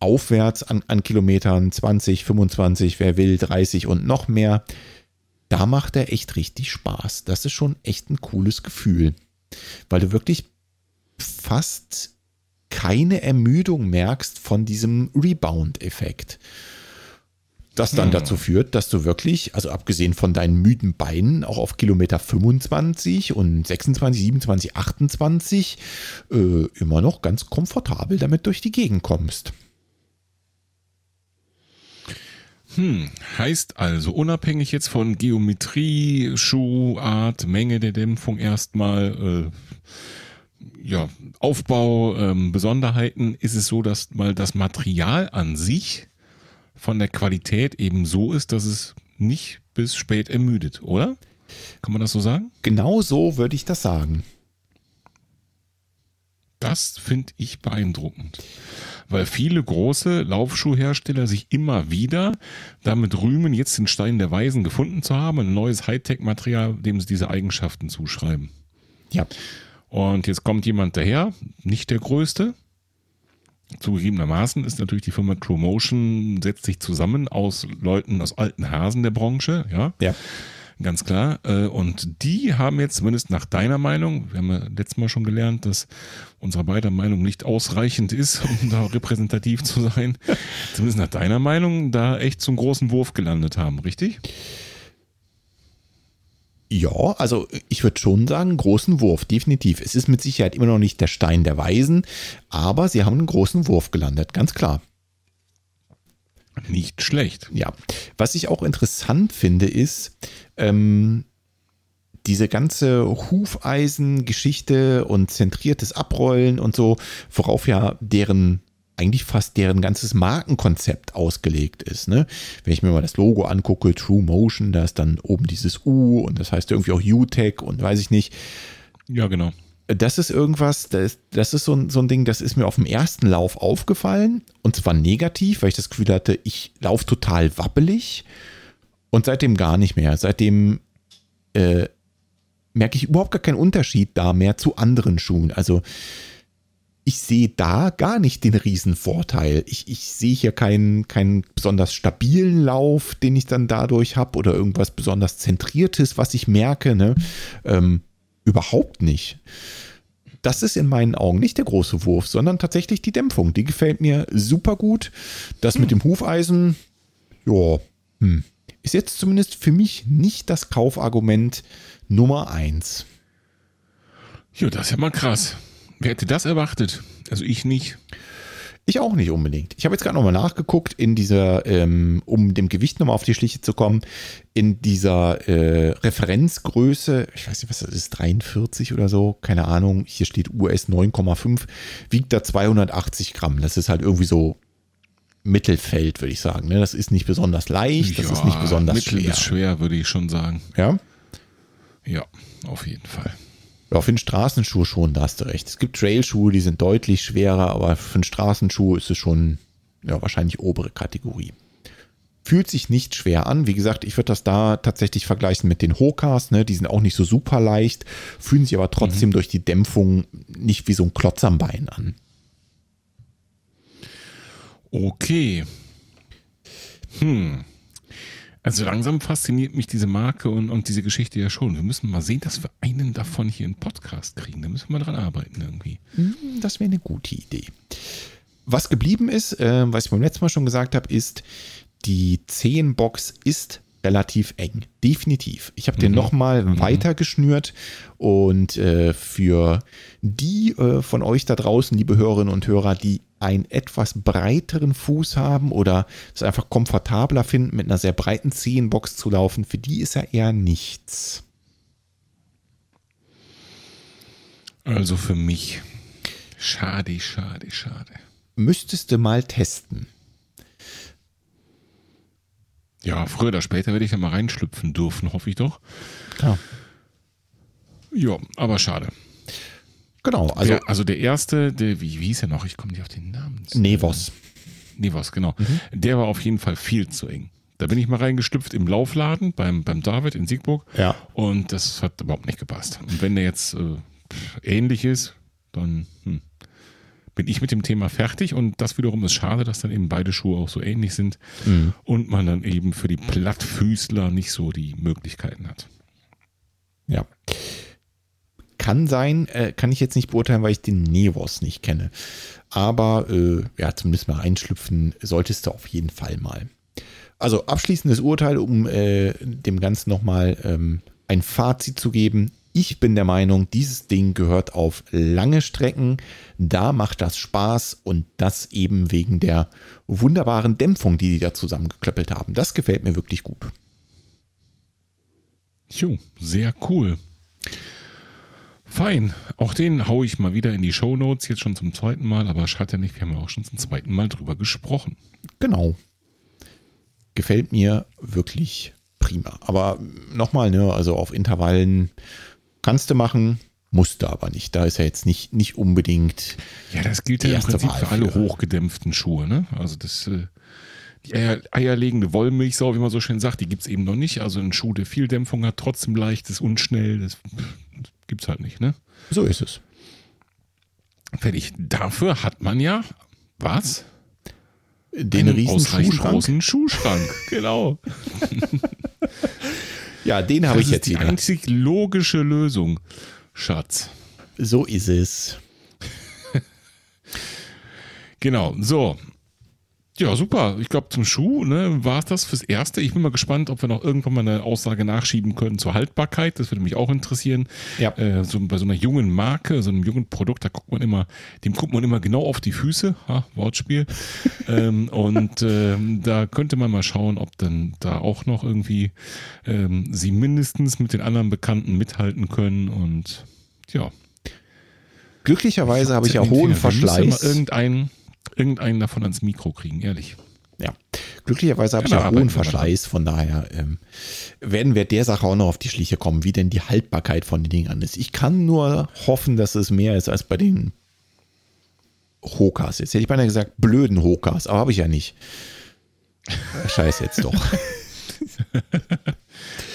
aufwärts an, an Kilometern, 20, 25, wer will, 30 und noch mehr. Da macht er echt richtig Spaß. Das ist schon echt ein cooles Gefühl, weil du wirklich fast keine Ermüdung merkst von diesem Rebound-Effekt. Das dann hm. dazu führt, dass du wirklich, also abgesehen von deinen müden Beinen, auch auf Kilometer 25 und 26, 27, 28 äh, immer noch ganz komfortabel damit durch die Gegend kommst. Hm, heißt also, unabhängig jetzt von Geometrie, Schuhart, Menge der Dämpfung erstmal, äh, ja, Aufbau, ähm, Besonderheiten, ist es so, dass mal das Material an sich von der Qualität eben so ist, dass es nicht bis spät ermüdet, oder? Kann man das so sagen? Genau so würde ich das sagen. Das finde ich beeindruckend, weil viele große Laufschuhhersteller sich immer wieder damit rühmen, jetzt den Stein der Weisen gefunden zu haben, ein neues Hightech-Material, dem sie diese Eigenschaften zuschreiben. Ja. Und jetzt kommt jemand daher, nicht der größte. Zugegebenermaßen ist natürlich die Firma True Motion, setzt sich zusammen aus Leuten, aus alten Hasen der Branche, ja. Ja Ganz klar. Äh, und die haben jetzt zumindest nach deiner Meinung, wir haben ja letztes Mal schon gelernt, dass unsere beider Meinung nicht ausreichend ist, um da repräsentativ zu sein, zumindest nach deiner Meinung, da echt zum großen Wurf gelandet haben, richtig? Ja, also ich würde schon sagen, großen Wurf, definitiv. Es ist mit Sicherheit immer noch nicht der Stein der Weisen, aber sie haben einen großen Wurf gelandet, ganz klar. Nicht schlecht. Ja. Was ich auch interessant finde, ist, ähm, diese ganze Hufeisen-Geschichte und zentriertes Abrollen und so, worauf ja deren eigentlich fast deren ganzes Markenkonzept ausgelegt ist. Ne? Wenn ich mir mal das Logo angucke, True Motion, da ist dann oben dieses U und das heißt irgendwie auch UTech und weiß ich nicht. Ja, genau das ist irgendwas, das, das ist so ein, so ein Ding, das ist mir auf dem ersten Lauf aufgefallen und zwar negativ, weil ich das Gefühl hatte, ich laufe total wappelig und seitdem gar nicht mehr. Seitdem äh, merke ich überhaupt gar keinen Unterschied da mehr zu anderen Schuhen. Also ich sehe da gar nicht den Riesenvorteil. Ich, ich sehe hier keinen, keinen besonders stabilen Lauf, den ich dann dadurch habe oder irgendwas besonders Zentriertes, was ich merke. Ne? Ähm, Überhaupt nicht. Das ist in meinen Augen nicht der große Wurf, sondern tatsächlich die Dämpfung. Die gefällt mir super gut. Das hm. mit dem Hufeisen, ja, hm, ist jetzt zumindest für mich nicht das Kaufargument Nummer eins. Ja, das ist ja mal krass. Wer hätte das erwartet? Also ich nicht. Ich auch nicht unbedingt. Ich habe jetzt gerade nochmal nachgeguckt, in dieser, ähm, um dem Gewicht nochmal auf die Schliche zu kommen, in dieser äh, Referenzgröße, ich weiß nicht, was das ist, 43 oder so, keine Ahnung, hier steht US 9,5, wiegt da 280 Gramm. Das ist halt irgendwie so Mittelfeld, würde ich sagen. Ne? Das ist nicht besonders leicht, das ja, ist nicht besonders Mittel schwer. ist schwer, würde ich schon sagen. Ja? Ja, auf jeden Fall. Ja, für einen Straßenschuh schon, da hast du recht. Es gibt Trailschuhe, die sind deutlich schwerer, aber für einen Straßenschuh ist es schon ja, wahrscheinlich obere Kategorie. Fühlt sich nicht schwer an. Wie gesagt, ich würde das da tatsächlich vergleichen mit den Hokas. Ne? Die sind auch nicht so super leicht, fühlen sich aber trotzdem mhm. durch die Dämpfung nicht wie so ein Klotz am Bein an. Okay. Hm. Also langsam fasziniert mich diese Marke und, und diese Geschichte ja schon. Wir müssen mal sehen, dass wir einen davon hier in Podcast kriegen. Da müssen wir mal dran arbeiten irgendwie. Hm, das wäre eine gute Idee. Was geblieben ist, äh, was ich beim letzten Mal schon gesagt habe, ist, die 10-Box ist relativ eng. Definitiv. Ich habe mhm. den nochmal mhm. weiter geschnürt und äh, für die äh, von euch da draußen, liebe Hörerinnen und Hörer, die einen etwas breiteren Fuß haben oder es einfach komfortabler finden, mit einer sehr breiten Zehenbox zu laufen, für die ist er eher nichts. Also für mich. Schade, schade, schade. Müsstest du mal testen. Ja, früher oder später werde ich da mal reinschlüpfen dürfen, hoffe ich doch. Ja. Ja, aber schade. Genau, also. Der, also der erste, der, wie, wie hieß er noch? Ich komme nicht auf den Namen. Nevos. Nevos, genau. Mhm. Der war auf jeden Fall viel zu eng. Da bin ich mal reingestüpft im Laufladen beim, beim David in Siegburg. Ja. Und das hat überhaupt nicht gepasst. Und wenn der jetzt äh, ähnlich ist, dann hm, bin ich mit dem Thema fertig. Und das wiederum ist schade, dass dann eben beide Schuhe auch so ähnlich sind mhm. und man dann eben für die Plattfüßler nicht so die Möglichkeiten hat. Ja. Kann sein, äh, kann ich jetzt nicht beurteilen, weil ich den Nevos nicht kenne. Aber äh, ja, zumindest mal einschlüpfen solltest du auf jeden Fall mal. Also abschließendes Urteil, um äh, dem Ganzen nochmal ähm, ein Fazit zu geben. Ich bin der Meinung, dieses Ding gehört auf lange Strecken. Da macht das Spaß und das eben wegen der wunderbaren Dämpfung, die die da zusammengeklöppelt haben. Das gefällt mir wirklich gut. Jo, sehr cool. Fein. Auch den haue ich mal wieder in die Show Notes, jetzt schon zum zweiten Mal, aber schadet ja nicht, wir haben ja auch schon zum zweiten Mal drüber gesprochen. Genau. Gefällt mir wirklich prima. Aber nochmal, ne, also auf Intervallen kannst du machen, musst du aber nicht. Da ist ja jetzt nicht, nicht unbedingt. Ja, das gilt ja im Prinzip für alle hochgedämpften Schuhe, ne? Also das, äh, die Eier, eierlegende Wollmilchsau, wie man so schön sagt, die gibt es eben noch nicht. Also ein Schuh, der viel Dämpfung hat, trotzdem leicht ist, unschnell, das Gibt's halt nicht, ne? So ist es. Fertig. Dafür hat man ja was? Den Einen riesen Schuhschrank. großen Schuhschrank. genau. ja, den habe ich jetzt die wieder. einzig logische Lösung, Schatz. So ist es. genau. So, ja, super. Ich glaube, zum Schuh ne, war es das fürs Erste. Ich bin mal gespannt, ob wir noch irgendwann mal eine Aussage nachschieben können zur Haltbarkeit. Das würde mich auch interessieren. Ja. Äh, so bei so einer jungen Marke, so einem jungen Produkt, da guckt man immer, dem guckt man immer genau auf die Füße. Ha, Wortspiel. ähm, und ähm, da könnte man mal schauen, ob dann da auch noch irgendwie ähm, sie mindestens mit den anderen Bekannten mithalten können. Und ja. Glücklicherweise habe ich ja hohen Verschleiß. Irgendeinen irgendeinen davon ans Mikro kriegen, ehrlich. Ja, glücklicherweise habe ich ja hohen Verschleiß, von daher ähm, werden wir der Sache auch noch auf die Schliche kommen, wie denn die Haltbarkeit von den Dingern ist. Ich kann nur hoffen, dass es mehr ist als bei den Hokas. Jetzt hätte ich beinahe gesagt, blöden Hokas, aber habe ich ja nicht. Scheiß jetzt doch.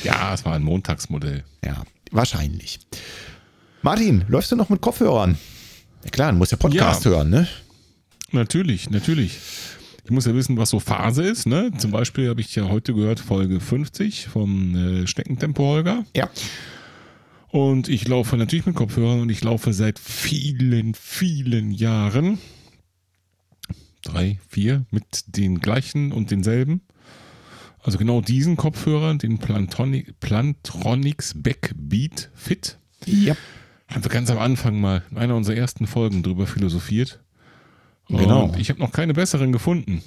ja, es war ein Montagsmodell. Ja, wahrscheinlich. Martin, läufst du noch mit Kopfhörern? Ja klar, du musst ja Podcast ja. hören, ne? Natürlich, natürlich. Ich muss ja wissen, was so Phase ist. Ne? Zum Beispiel habe ich ja heute gehört, Folge 50 vom äh, Steckentempo Holger. Ja. Und ich laufe natürlich mit Kopfhörern und ich laufe seit vielen, vielen Jahren, drei, vier, mit den gleichen und denselben. Also genau diesen Kopfhörern, den Plantonic, Plantronics Backbeat Fit. Ja. Haben wir ganz am Anfang mal in einer unserer ersten Folgen drüber philosophiert. Genau. Und ich habe noch keine besseren gefunden.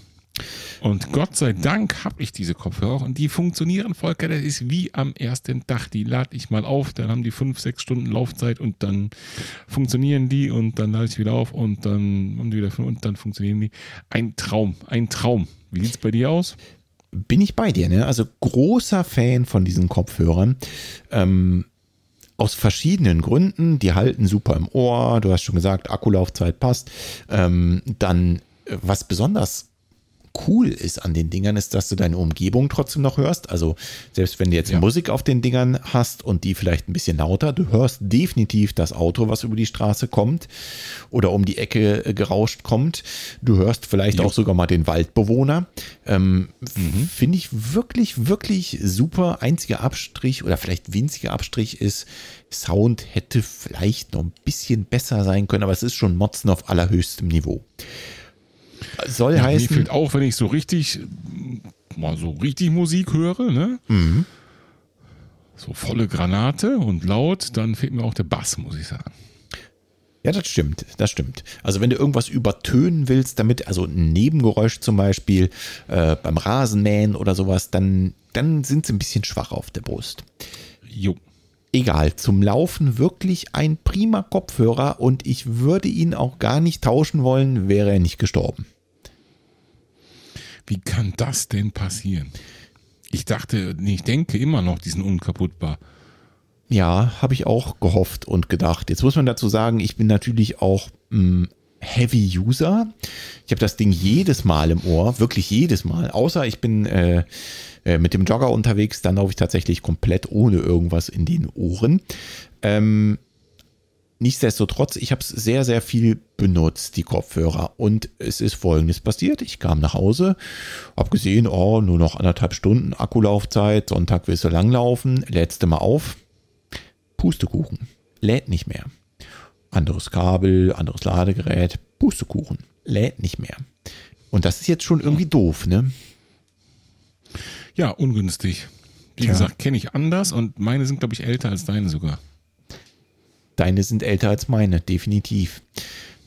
Und Gott sei Dank habe ich diese Kopfhörer und die funktionieren, Volker. Das ist wie am ersten Tag. Die lade ich mal auf, dann haben die fünf, sechs Stunden Laufzeit und dann funktionieren die und dann lade ich wieder auf und dann haben die wieder fünf und dann funktionieren die. Ein Traum, ein Traum. Wie sieht es bei dir aus? Bin ich bei dir, ne? Also großer Fan von diesen Kopfhörern. Ähm, aus verschiedenen Gründen. Die halten super im Ohr. Du hast schon gesagt, Akkulaufzeit passt. Ähm, dann, was besonders cool ist an den Dingern, ist, dass du deine Umgebung trotzdem noch hörst. Also selbst wenn du jetzt ja. Musik auf den Dingern hast und die vielleicht ein bisschen lauter, du hörst definitiv das Auto, was über die Straße kommt oder um die Ecke äh, gerauscht kommt. Du hörst vielleicht ja. auch sogar mal den Waldbewohner. Ähm, mhm. Finde ich wirklich, wirklich super. Einziger Abstrich oder vielleicht winziger Abstrich ist, Sound hätte vielleicht noch ein bisschen besser sein können, aber es ist schon Motzen auf allerhöchstem Niveau. Soll ja, heißen. Mir fehlt auch, wenn ich so richtig, mal so richtig Musik höre, ne? Mhm. So volle Granate und laut, dann fehlt mir auch der Bass, muss ich sagen. Ja, das stimmt, das stimmt. Also wenn du irgendwas übertönen willst, damit, also ein Nebengeräusch zum Beispiel äh, beim Rasenmähen oder sowas, dann, dann sind sie ein bisschen schwach auf der Brust. Jo. Egal, zum Laufen wirklich ein prima Kopfhörer und ich würde ihn auch gar nicht tauschen wollen, wäre er nicht gestorben. Wie kann das denn passieren? Ich dachte, ich denke immer noch, die sind unkaputtbar. Ja, habe ich auch gehofft und gedacht. Jetzt muss man dazu sagen, ich bin natürlich auch mh, hm, Heavy User. Ich habe das Ding jedes Mal im Ohr, wirklich jedes Mal. Außer ich bin äh, äh, mit dem Jogger unterwegs, dann laufe ich tatsächlich komplett ohne irgendwas in den Ohren. Ähm, Nichtsdestotrotz, ich habe es sehr, sehr viel benutzt, die Kopfhörer. Und es ist folgendes passiert. Ich kam nach Hause, habe gesehen, oh, nur noch anderthalb Stunden Akkulaufzeit, Sonntag willst du langlaufen, lädst du mal auf. Pustekuchen. Lädt nicht mehr. Anderes Kabel, anderes Ladegerät, Pustekuchen. Lädt nicht mehr. Und das ist jetzt schon irgendwie doof, ne? Ja, ungünstig. Wie Tja. gesagt, kenne ich anders und meine sind, glaube ich, älter als deine sogar. Deine sind älter als meine, definitiv.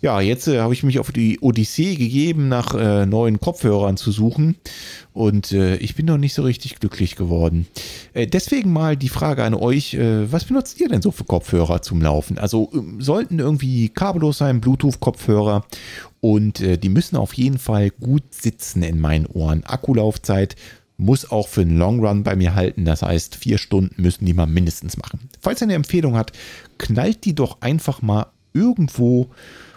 Ja, jetzt äh, habe ich mich auf die Odyssee gegeben, nach äh, neuen Kopfhörern zu suchen. Und äh, ich bin noch nicht so richtig glücklich geworden. Äh, deswegen mal die Frage an euch, äh, was benutzt ihr denn so für Kopfhörer zum Laufen? Also ähm, sollten irgendwie kabellos sein, Bluetooth-Kopfhörer. Und äh, die müssen auf jeden Fall gut sitzen in meinen Ohren. Akkulaufzeit muss auch für einen Long Run bei mir halten. Das heißt, vier Stunden müssen die mal mindestens machen. Falls ihr eine Empfehlung habt, knallt die doch einfach mal irgendwo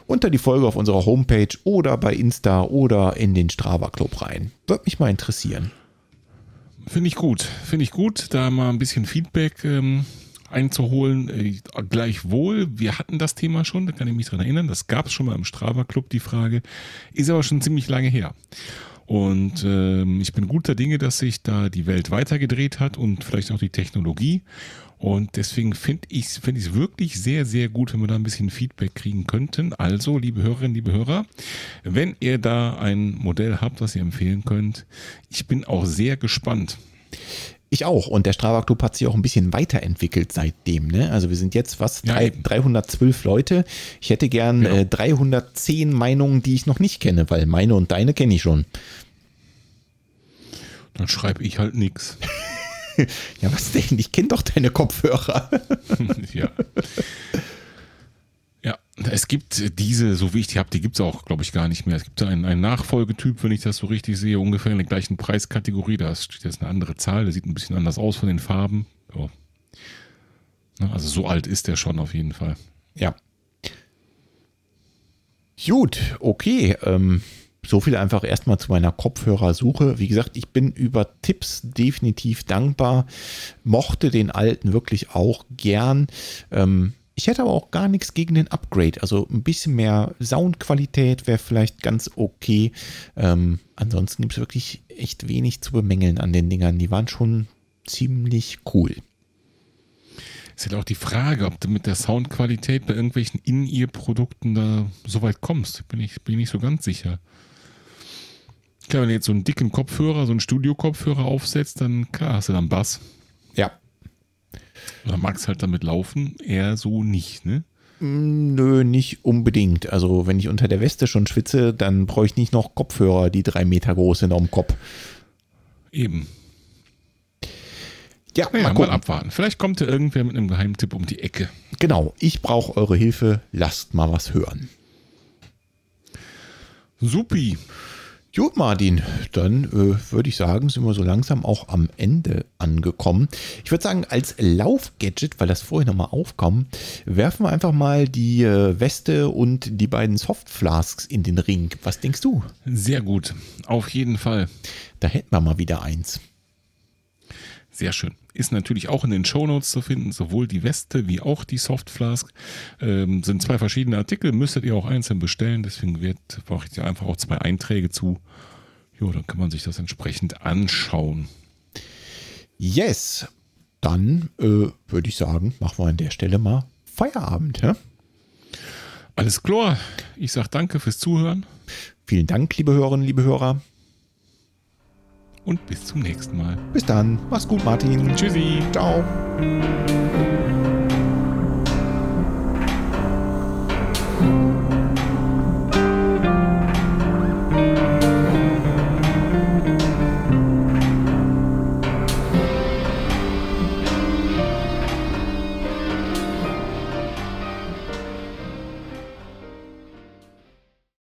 unter die Folge auf unserer Homepage oder bei Insta oder in den Strava Club rein. Würde mich mal interessieren. Finde ich gut. Finde ich gut, da mal ein bisschen Feedback ähm, einzuholen. Äh, gleichwohl, wir hatten das Thema schon, da kann ich mich dran erinnern. Das gab es schon mal im Strava Club, die Frage. Ist aber schon ziemlich lange her. Und ähm, ich bin guter Dinge, dass sich da die Welt weitergedreht hat und vielleicht auch die Technologie. Und deswegen finde ich es find wirklich sehr, sehr gut, wenn wir da ein bisschen Feedback kriegen könnten. Also, liebe Hörerinnen, liebe Hörer, wenn ihr da ein Modell habt, was ihr empfehlen könnt, ich bin auch sehr gespannt. Ich auch. Und der Strava Club hat sich auch ein bisschen weiterentwickelt seitdem. Ne? Also wir sind jetzt fast ja, 312 Leute. Ich hätte gern genau. äh, 310 Meinungen, die ich noch nicht kenne, weil meine und deine kenne ich schon. Dann schreibe ich halt nichts. ja, was denn? Ich kenne doch deine Kopfhörer. ja. Es gibt diese, so wie ich die habe, die gibt es auch, glaube ich, gar nicht mehr. Es gibt einen, einen Nachfolgetyp, wenn ich das so richtig sehe, ungefähr in der gleichen Preiskategorie. Da steht jetzt eine andere Zahl, der sieht ein bisschen anders aus von den Farben. Oh. Also so alt ist der schon auf jeden Fall. Ja. Gut, okay. Ähm, so viel einfach erstmal zu meiner Kopfhörersuche. Wie gesagt, ich bin über Tipps definitiv dankbar. Mochte den alten wirklich auch gern. Ähm, ich hätte aber auch gar nichts gegen den Upgrade. Also ein bisschen mehr Soundqualität wäre vielleicht ganz okay. Ähm, ansonsten gibt es wirklich echt wenig zu bemängeln an den Dingern. Die waren schon ziemlich cool. Ist halt auch die Frage, ob du mit der Soundqualität bei irgendwelchen In-Ear-Produkten da so weit kommst. Bin ich, bin ich nicht so ganz sicher. Klar, wenn du jetzt so einen dicken Kopfhörer, so einen Studio-Kopfhörer aufsetzt, dann klar hast du dann Bass. Oder magst halt damit laufen? Eher so nicht, ne? Mm, nö, nicht unbedingt. Also wenn ich unter der Weste schon schwitze, dann brauche ich nicht noch Kopfhörer, die drei Meter groß sind am Kopf. Eben. Ja, naja, mal, mal abwarten. Vielleicht kommt ja irgendwer mit einem Geheimtipp um die Ecke. Genau, ich brauche eure Hilfe. Lasst mal was hören. Supi. Gut, Martin, dann äh, würde ich sagen, sind wir so langsam auch am Ende angekommen. Ich würde sagen, als Laufgadget, weil das vorhin nochmal aufkam, werfen wir einfach mal die äh, Weste und die beiden Softflasks in den Ring. Was denkst du? Sehr gut, auf jeden Fall. Da hätten wir mal wieder eins. Sehr schön. Ist natürlich auch in den Shownotes zu finden, sowohl die Weste wie auch die Softflask. Ähm, sind zwei verschiedene Artikel, müsstet ihr auch einzeln bestellen. Deswegen wird, brauche ich dir einfach auch zwei Einträge zu. Jo, dann kann man sich das entsprechend anschauen. Yes. Dann äh, würde ich sagen, machen wir an der Stelle mal Feierabend. Ja? Alles klar. Ich sage danke fürs Zuhören. Vielen Dank, liebe Hörerinnen, liebe Hörer und bis zum nächsten Mal. Bis dann. Mach's gut, Martin. Tschüssi. Ciao.